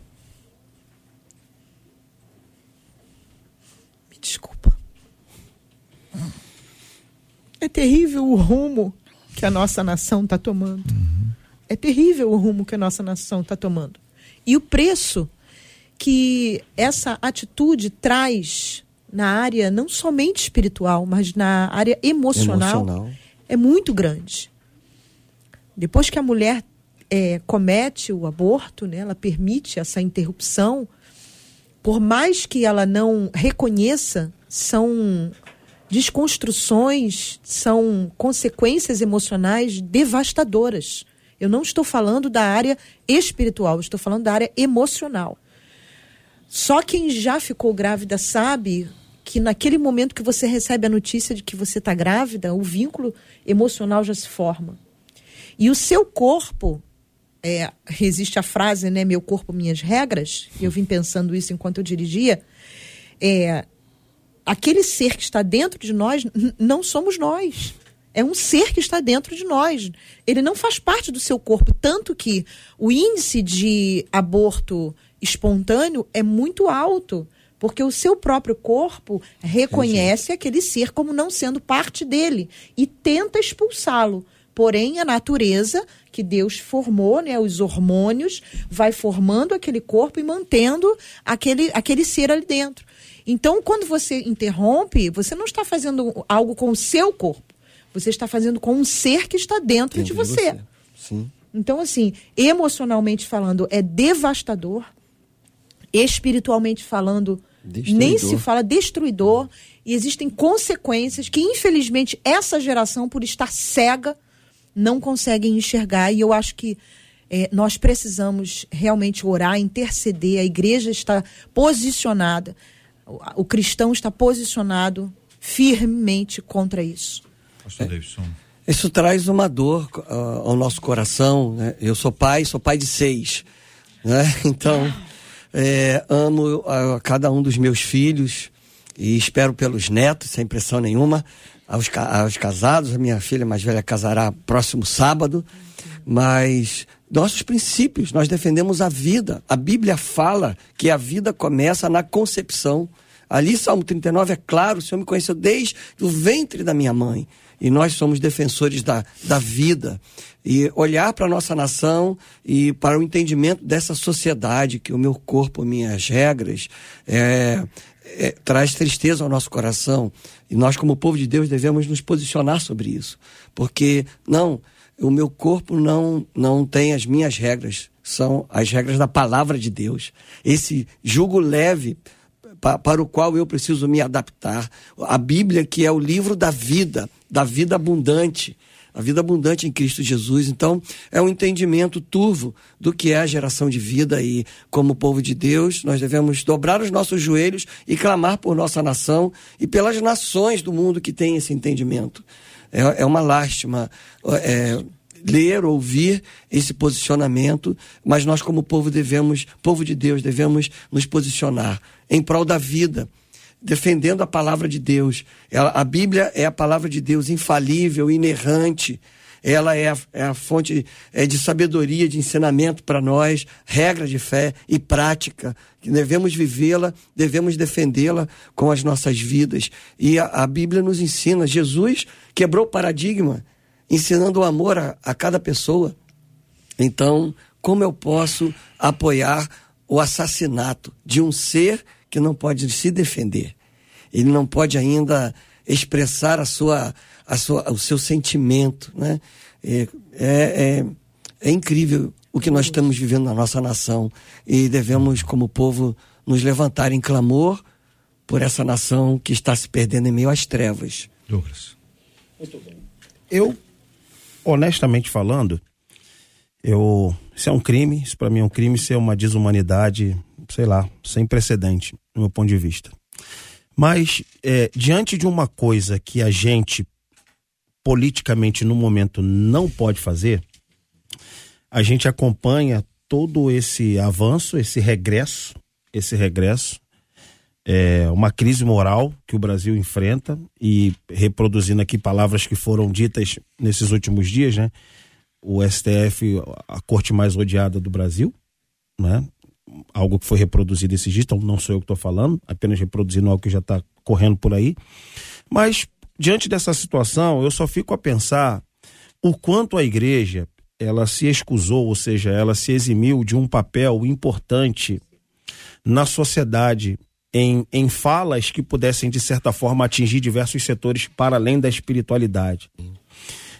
Desculpa. É terrível o rumo que a nossa nação está tomando. É terrível o rumo que a nossa nação está tomando. E o preço que essa atitude traz na área não somente espiritual, mas na área emocional, Emocional. é muito grande. Depois que a mulher eh, comete o aborto, né, ela permite essa interrupção, por mais que ela não reconheça, são desconstruções, são consequências emocionais devastadoras. Eu não estou falando da área espiritual, estou falando da área emocional. Só quem já ficou grávida sabe que naquele momento que você recebe a notícia de que você está grávida, o vínculo emocional já se forma. E o seu corpo, é, existe a frase, né, meu corpo, minhas regras, eu vim pensando isso enquanto eu dirigia, é, aquele ser que está dentro de nós não somos nós. É um ser que está dentro de nós. Ele não faz parte do seu corpo. Tanto que o índice de aborto espontâneo é muito alto. Porque o seu próprio corpo reconhece aquele ser como não sendo parte dele e tenta expulsá-lo. Porém, a natureza que Deus formou, né, os hormônios, vai formando aquele corpo e mantendo aquele, aquele ser ali dentro. Então, quando você interrompe, você não está fazendo algo com o seu corpo. Você está fazendo com um ser que está dentro, de você. Sim. Então, assim, emocionalmente falando, é devastador. Espiritualmente falando, Destruidor. nem se fala destruidor. E existem consequências que, infelizmente, essa geração, por estar cega, não consegue enxergar. E eu acho que eh, nós precisamos realmente orar, interceder. A igreja está posicionada, o, o cristão está posicionado firmemente contra isso. Pastor Davidson. Isso traz uma dor ah, ao nosso coração. Né? Eu sou pai, sou pai de seis. Né? Então, é, amo a cada um dos meus filhos e espero pelos netos, sem pressão nenhuma. Aos, aos casados, a minha filha mais velha casará próximo sábado. Mas nossos princípios, nós defendemos a vida. A Bíblia fala que a vida começa na concepção. Ali, Salmo 39 é claro: o Senhor me conheceu desde o ventre da minha mãe. E nós somos defensores da, da vida. E olhar para a nossa nação e para o entendimento dessa sociedade, que o meu corpo, minhas regras, é, é, traz tristeza ao nosso coração. E nós, como povo de Deus, devemos nos posicionar sobre isso. Porque, não, o meu corpo não, não tem as minhas regras, são as regras da palavra de Deus. Esse jugo leve pa- para o qual eu preciso me adaptar. A Bíblia, que é o livro da vida, da vida abundante, a vida abundante em Cristo Jesus. Então, é um entendimento turvo do que é a geração de vida e, como povo de Deus, nós devemos dobrar os nossos joelhos e clamar por nossa nação e pelas nações do mundo que têm esse entendimento. É, é uma lástima. é, ler, ouvir esse posicionamento, mas nós como povo devemos, povo de Deus, devemos nos posicionar em prol da vida, defendendo a palavra de Deus. Ela- a Bíblia é a palavra de Deus infalível, inerrante. Ela é a, é a fonte é, de sabedoria, de ensinamento para nós, regra de fé e prática. Devemos vivê-la, devemos defendê-la com as nossas vidas. E a, a Bíblia nos ensina. Jesus quebrou o paradigma ensinando o amor a, a cada pessoa. Então, como eu posso apoiar o assassinato de um ser que não pode se defender? Ele não pode ainda expressar a sua, a sua, o seu sentimento, né? É, é, é, é incrível o que nós estamos vivendo na nossa nação e devemos, como povo, nos levantar em clamor por essa nação que está se perdendo em meio às trevas. Douglas. Eu, honestamente falando, eu, isso é um crime, isso para mim é um crime, isso é uma desumanidade, sei lá, sem precedente, do meu ponto de vista. Mas, é, diante de uma coisa que a gente, politicamente, no momento, não pode fazer, a gente acompanha todo esse avanço, esse regresso, esse regresso, é uma crise moral que o Brasil enfrenta e reproduzindo aqui palavras que foram ditas nesses últimos dias, né? O STF, a corte mais odiada do Brasil, né? Algo que foi reproduzido esses dias, então não sou eu que estou falando, apenas reproduzindo algo que já está correndo por aí. Mas diante dessa situação, eu só fico a pensar o quanto a igreja ela se excusou, ou seja, ela se eximiu de um papel importante na sociedade em, em falas que pudessem, de certa forma, atingir diversos setores para além da espiritualidade.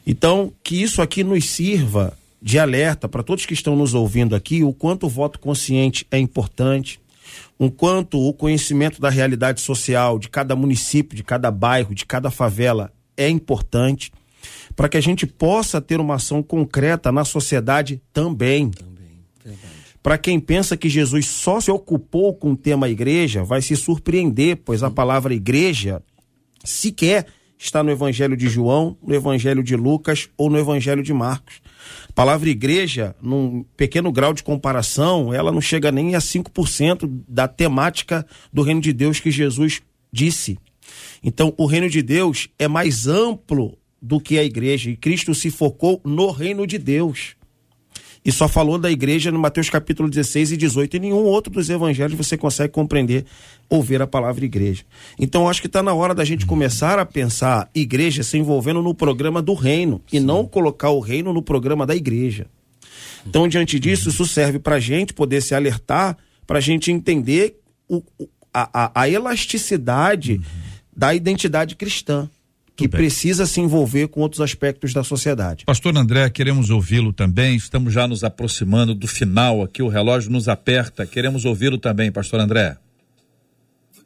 Então, que isso aqui nos sirva de alerta para todos que estão nos ouvindo aqui, o quanto o voto consciente é importante, o quanto o conhecimento da realidade social de cada município, de cada bairro, de cada favela é importante, para que a gente possa ter uma ação concreta na sociedade também. Para quem pensa que Jesus só se ocupou com o tema igreja, vai se surpreender, pois a palavra igreja sequer está no Evangelho de João, no Evangelho de Lucas ou no Evangelho de Marcos. Palavra igreja, num pequeno grau de comparação, ela não chega nem a 5% da temática do reino de Deus que Jesus disse. Então, o reino de Deus é mais amplo do que a igreja, e Cristo se focou no reino de Deus e só falou da igreja no Mateus capítulo 16 e 18. E nenhum outro dos evangelhos você consegue compreender ou ver a palavra igreja. Então acho que está na hora da gente começar a pensar igreja se envolvendo no programa do reino Sim. e não colocar o reino no programa da igreja. Então, diante disso, isso serve para a gente poder se alertar, para a gente entender o, a, a, a elasticidade uhum. da identidade cristã que precisa se envolver com outros aspectos da sociedade. Pastor André, queremos ouvi-lo também. Estamos já nos aproximando do final aqui, o relógio nos aperta. Queremos ouvi-lo também, Pastor André.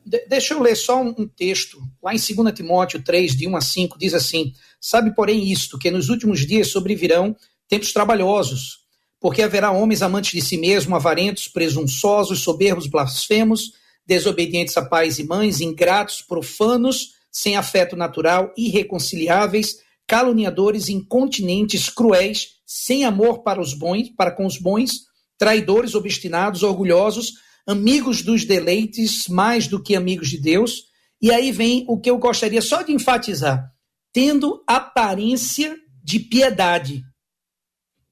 De deixa eu ler só um, um, texto. Lá em 2 Timóteo 3, de 1 a 5, diz assim: Sabe, porém, isto, que nos últimos dias sobrevirão tempos trabalhosos, porque haverá homens amantes de si mesmo, avarentos, presunçosos, soberbos, blasfemos, desobedientes a pais e mães, ingratos, profanos sem afeto natural, irreconciliáveis, caluniadores, incontinentes, cruéis, sem amor para os bons, para com os bons, traidores, obstinados, orgulhosos, amigos dos deleites mais do que amigos de Deus. E aí vem o que eu gostaria só de enfatizar: tendo aparência de piedade.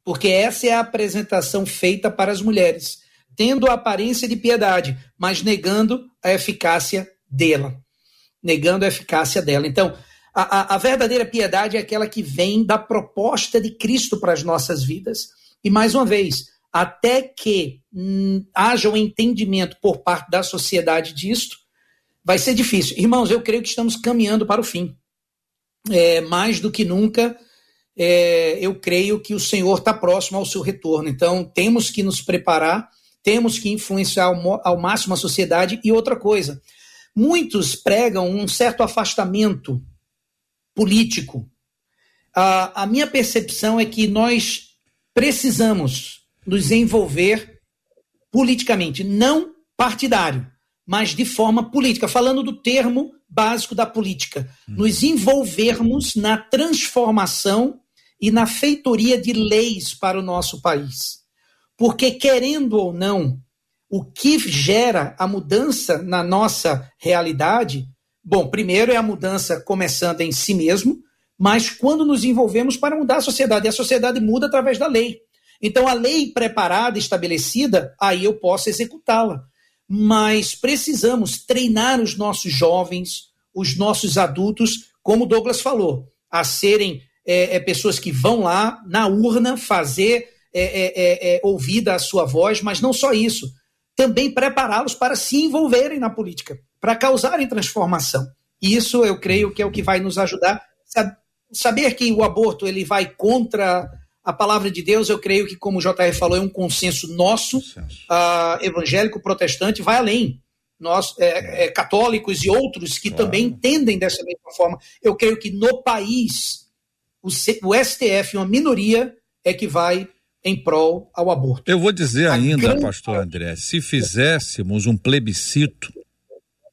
Porque essa é a apresentação feita para as mulheres, tendo aparência de piedade, mas negando a eficácia dela negando a eficácia dela. Então, a, a, verdadeira piedade é aquela que vem da proposta de Cristo para as nossas vidas. E, mais uma vez, até que hum, haja um entendimento por parte da sociedade disto, vai ser difícil. Irmãos, eu creio que estamos caminhando para o fim. É, mais do que nunca, é, eu creio que o Senhor está próximo ao seu retorno. Então, temos que nos preparar, temos que influenciar ao, ao máximo a sociedade. E outra coisa, Muitos pregam um certo afastamento político. A, a minha percepção é que nós precisamos nos envolver politicamente, não partidário, mas de forma política, falando do termo básico da política, nos envolvermos na transformação e na feitoria de leis para o nosso país. Porque, querendo ou não, o que gera a mudança na nossa realidade, bom, primeiro é a mudança começando em si mesmo, mas quando nos envolvemos para mudar a sociedade, e a sociedade muda através da lei. Então, a lei preparada, estabelecida, aí eu posso executá-la. Mas precisamos treinar os nossos jovens, os nossos adultos, como Douglas falou, a serem é, é, pessoas que vão lá na urna fazer é, é, é, é ouvida a sua voz, mas não só isso, também prepará-los para se envolverem na política, para causarem transformação. E isso eu creio que é o que vai nos ajudar. Saber que o aborto ele vai contra a palavra de Deus, eu creio que, como o JR falou, é um consenso nosso, uh, evangélico, protestante, vai além. Nós, é, é, católicos e outros que claro. também entendem dessa mesma forma. Eu creio que no país, o, C, o STF, uma minoria, é que vai em prol ao aborto. Eu vou dizer a ainda, grande... pastor André, se fizéssemos um plebiscito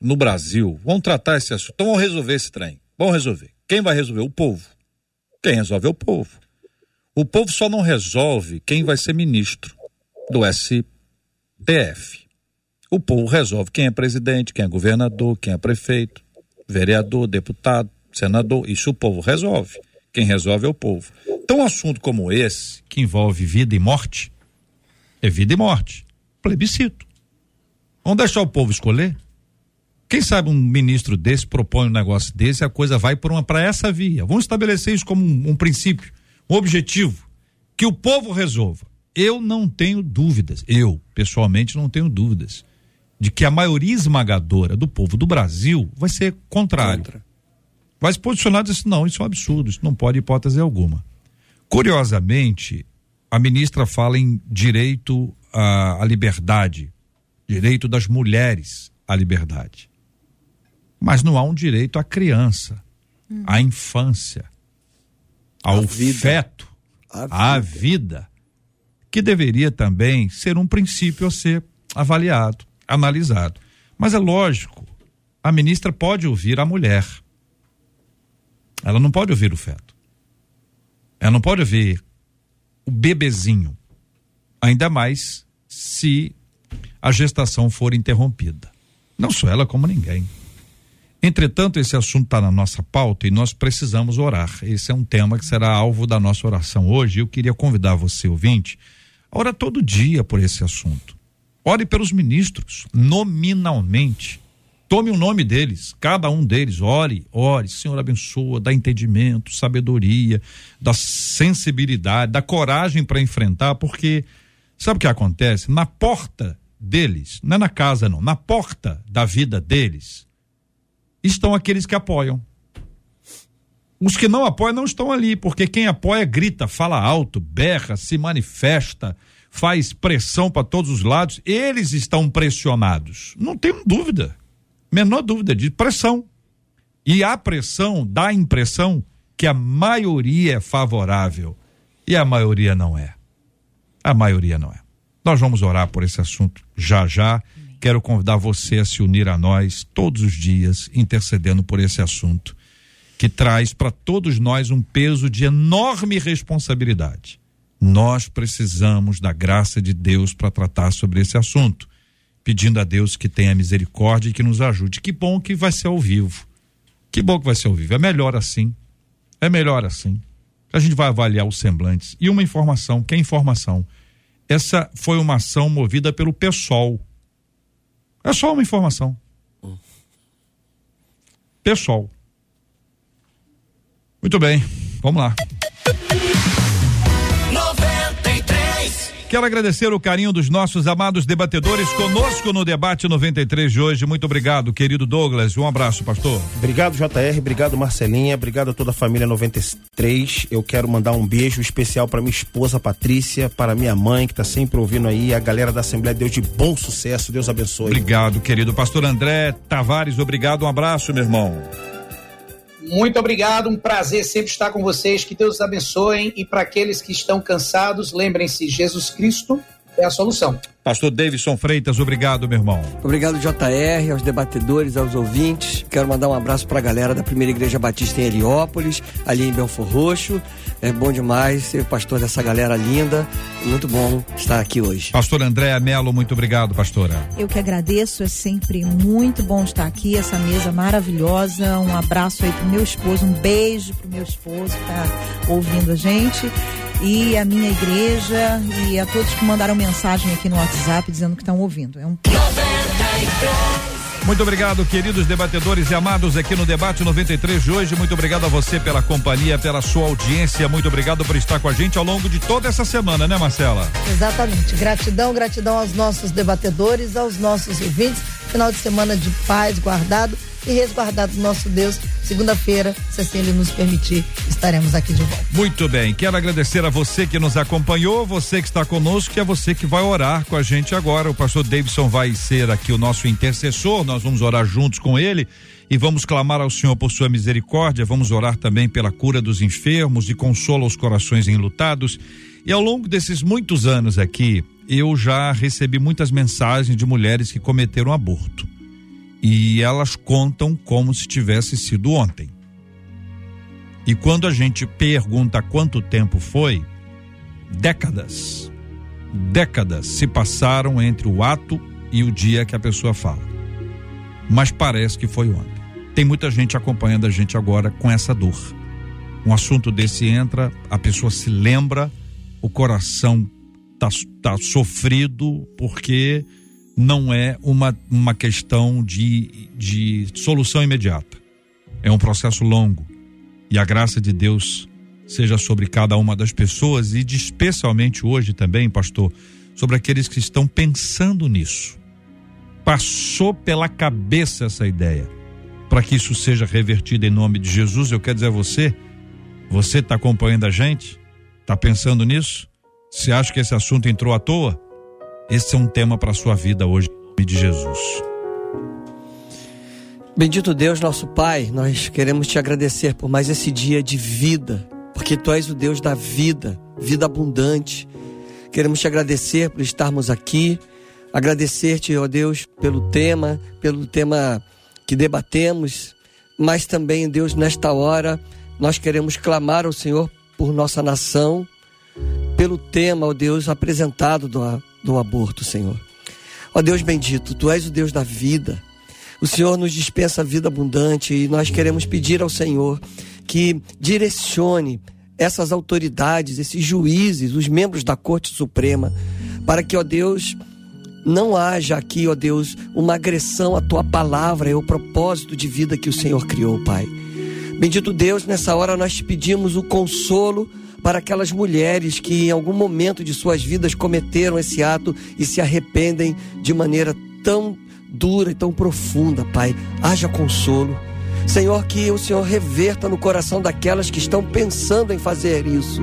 no Brasil, vamos tratar esse assunto, então vamos resolver esse trem. Vamos resolver. Quem vai resolver? O povo. Quem resolve é o povo. O povo só não resolve quem vai ser ministro do STF. O povo resolve quem é presidente, quem é governador, quem é prefeito, vereador, deputado, senador. Isso o povo resolve. Quem resolve é o povo. Então, um assunto como esse, que envolve vida e morte, é vida e morte. Plebiscito. Vamos deixar o povo escolher? Quem sabe um ministro desse propõe um negócio desse, a coisa vai para essa via. Vamos estabelecer isso como um, um princípio um objetivo, que o povo resolva. Eu não tenho dúvidas, eu pessoalmente não tenho dúvidas, de que a maioria esmagadora do povo do Brasil vai ser contrário. Contra. Vai se posicionar e dizer, não, isso é um absurdo, isso não pode hipótese alguma. Curiosamente, a ministra fala em direito à, à liberdade, direito das mulheres à liberdade. Mas não há um direito à criança, hum. à infância, ao vida. feto, à vida. vida, que deveria também ser um princípio a ser avaliado, analisado. Mas é lógico, a ministra pode ouvir a mulher. Ela não pode ouvir o feto. Ela não pode ouvir o bebezinho. Ainda mais se a gestação for interrompida. Não só ela, como ninguém. Entretanto, esse assunto está na nossa pauta e nós precisamos orar. Esse é um tema que será alvo da nossa oração hoje. Eu queria convidar você, ouvinte, a orar todo dia por esse assunto. Ore pelos ministros, nominalmente. Tome o nome deles, cada um deles, ore, ore, Senhor abençoa, dá entendimento, sabedoria, dá sensibilidade, dá coragem para enfrentar, porque sabe o que acontece? Na porta deles, não é na casa não, na porta da vida deles, estão aqueles que apoiam. Os que não apoiam não estão ali, porque quem apoia grita, fala alto, berra, se manifesta, faz pressão para todos os lados. Eles estão pressionados. Não tenho dúvida, menor dúvida de pressão. E a pressão dá a impressão que a maioria é favorável e a maioria não é. A maioria não é. Nós vamos orar por esse assunto já já. Quero convidar você a se unir a nós todos os dias, intercedendo por esse assunto, que traz para todos nós um peso de enorme responsabilidade. Nós precisamos da graça de Deus para tratar sobre esse assunto, pedindo a Deus que tenha misericórdia e que nos ajude. Que bom que vai ser ao vivo. Que bom que vai ser ao vivo. É melhor assim. É melhor assim. A gente vai avaliar os semblantes. E uma informação, que é informação? Essa foi uma ação movida pelo PSOL, é só uma informação. Pessoal. Muito bem, vamos lá. Quero agradecer o carinho dos nossos amados debatedores conosco no debate 93 de hoje. Muito obrigado, querido Douglas. Um abraço, pastor. Obrigado, JR. Obrigado, Marcelinha. Obrigado a toda a família 93. Eu quero mandar um beijo especial para minha esposa Patrícia, para minha mãe que está sempre ouvindo aí, a galera da Assembleia Deus de bom sucesso. Deus abençoe. Obrigado, querido pastor André Tavares. Obrigado. Um abraço, meu irmão. Muito obrigado, um prazer sempre estar com vocês. Que Deus abençoe. E para aqueles que estão cansados, lembrem-se: Jesus Cristo é a solução. Pastor Davidson Freitas, obrigado, meu irmão. Obrigado, JR, aos debatedores, aos ouvintes. Quero mandar um abraço para a galera da Primeira Igreja Batista em Heliópolis, ali em Belfor Roxo. É bom demais ser pastor dessa galera linda. Muito bom estar aqui hoje. Pastor Andréa Melo, muito obrigado, pastora. Eu que agradeço, é sempre muito bom estar aqui, essa mesa maravilhosa. Um abraço aí pro meu esposo, um beijo pro meu esposo que tá ouvindo a gente e a minha igreja e a todos que mandaram mensagem aqui no WhatsApp dizendo que estão ouvindo. É um muito obrigado, queridos debatedores e amados aqui no debate 93 de hoje. Muito obrigado a você pela companhia, pela sua audiência. Muito obrigado por estar com a gente ao longo de toda essa semana, né, Marcela? Exatamente. Gratidão, gratidão aos nossos debatedores, aos nossos ouvintes. Final de semana de paz guardado e resguardado do nosso Deus. Segunda-feira, se assim Ele nos permitir, estaremos aqui de volta. Muito bem, quero agradecer a você que nos acompanhou, você que está conosco e a você que vai orar com a gente agora. O pastor Davidson vai ser aqui o nosso intercessor, nós vamos orar juntos com ele e vamos clamar ao Senhor por sua misericórdia, vamos orar também pela cura dos enfermos, de consolo aos corações enlutados. E ao longo desses muitos anos aqui, eu já recebi muitas mensagens de mulheres que cometeram aborto. E elas contam como se tivesse sido ontem. E quando a gente pergunta quanto tempo foi, décadas, décadas se passaram entre o ato e o dia que a pessoa fala. Mas parece que foi ontem. Tem muita gente acompanhando a gente agora com essa dor. Um assunto desse entra, a pessoa se lembra, o coração tá, tá sofrido porque não é uma, uma questão de, de solução imediata. É um processo longo. E a graça de Deus seja sobre cada uma das pessoas e de, especialmente hoje também, pastor, sobre aqueles que estão pensando nisso. Passou pela cabeça essa ideia. Para que isso seja revertido em nome de Jesus, eu quero dizer a você, você está acompanhando a gente? Está pensando nisso? Você acha que esse assunto entrou à toa? Esse é um tema para a sua vida hoje, em nome de Jesus. Bendito Deus, nosso Pai, nós queremos te agradecer por mais esse dia de vida, porque tu és o Deus da vida, vida abundante. Queremos te agradecer por estarmos aqui, agradecer-te, ó Deus, pelo tema, pelo tema que debatemos, mas também, Deus, nesta hora, nós queremos clamar ao Senhor por nossa nação, pelo tema, ó Deus, apresentado do, do aborto, Senhor. Ó Deus bendito, Tu és o Deus da vida. O Senhor nos dispensa vida abundante e nós queremos pedir ao Senhor que direcione essas autoridades, esses juízes, os membros da Corte Suprema, para que, ó Deus, não haja aqui, ó Deus, uma agressão à tua palavra e ao propósito de vida que o Senhor criou, Pai. Bendito Deus, nessa hora nós te pedimos o consolo para aquelas mulheres que em algum momento de suas vidas cometeram esse ato e se arrependem de maneira tão dura e tão profunda, Pai. Haja consolo. Senhor, que o Senhor reverta no coração daquelas que estão pensando em fazer isso.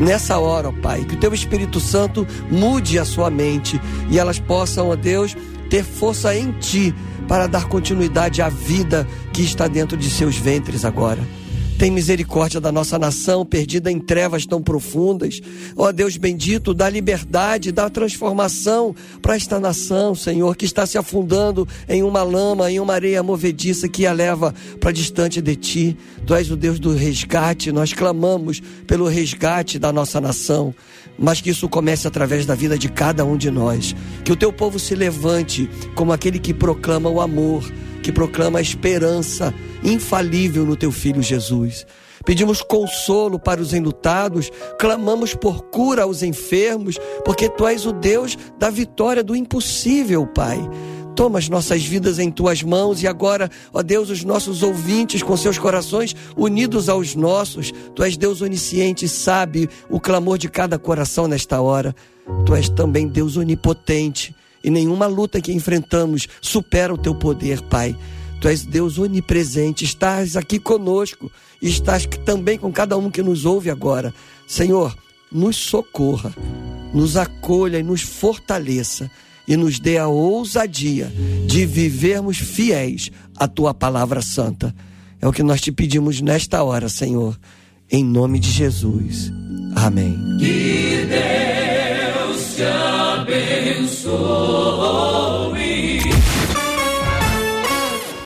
Nessa hora, ó Pai, que o Teu Espírito Santo mude a sua mente e elas possam, ó Deus, ter força em Ti para dar continuidade à vida que está dentro de seus ventres agora. Tem misericórdia da nossa nação perdida em trevas tão profundas. Ó Deus bendito, dá liberdade, dá transformação para esta nação, Senhor, que está se afundando em uma lama, em uma areia movediça que a leva para distante de ti. Tu és o Deus do resgate, nós clamamos pelo resgate da nossa nação mas que isso comece através da vida de cada um de nós. Que o teu povo se levante como aquele que proclama o amor, que proclama a esperança infalível no teu filho Jesus. Pedimos consolo para os enlutados, clamamos por cura aos enfermos, porque tu és o Deus da vitória do impossível, Pai. Toma as nossas vidas em tuas mãos e agora, ó Deus, os nossos ouvintes com seus corações unidos aos nossos. Tu és Deus onisciente, sabe o clamor de cada coração nesta hora. Tu és também Deus onipotente e nenhuma luta que enfrentamos supera o teu poder, Pai. Tu és Deus onipresente, estás aqui conosco e estás também com cada um que nos ouve agora. Senhor, nos socorra, nos acolha e nos fortaleça e nos dê a ousadia de vivermos fiéis à tua palavra santa. É o que nós te pedimos nesta hora, Senhor, em nome de Jesus. Amém. Que Deus te abençoe.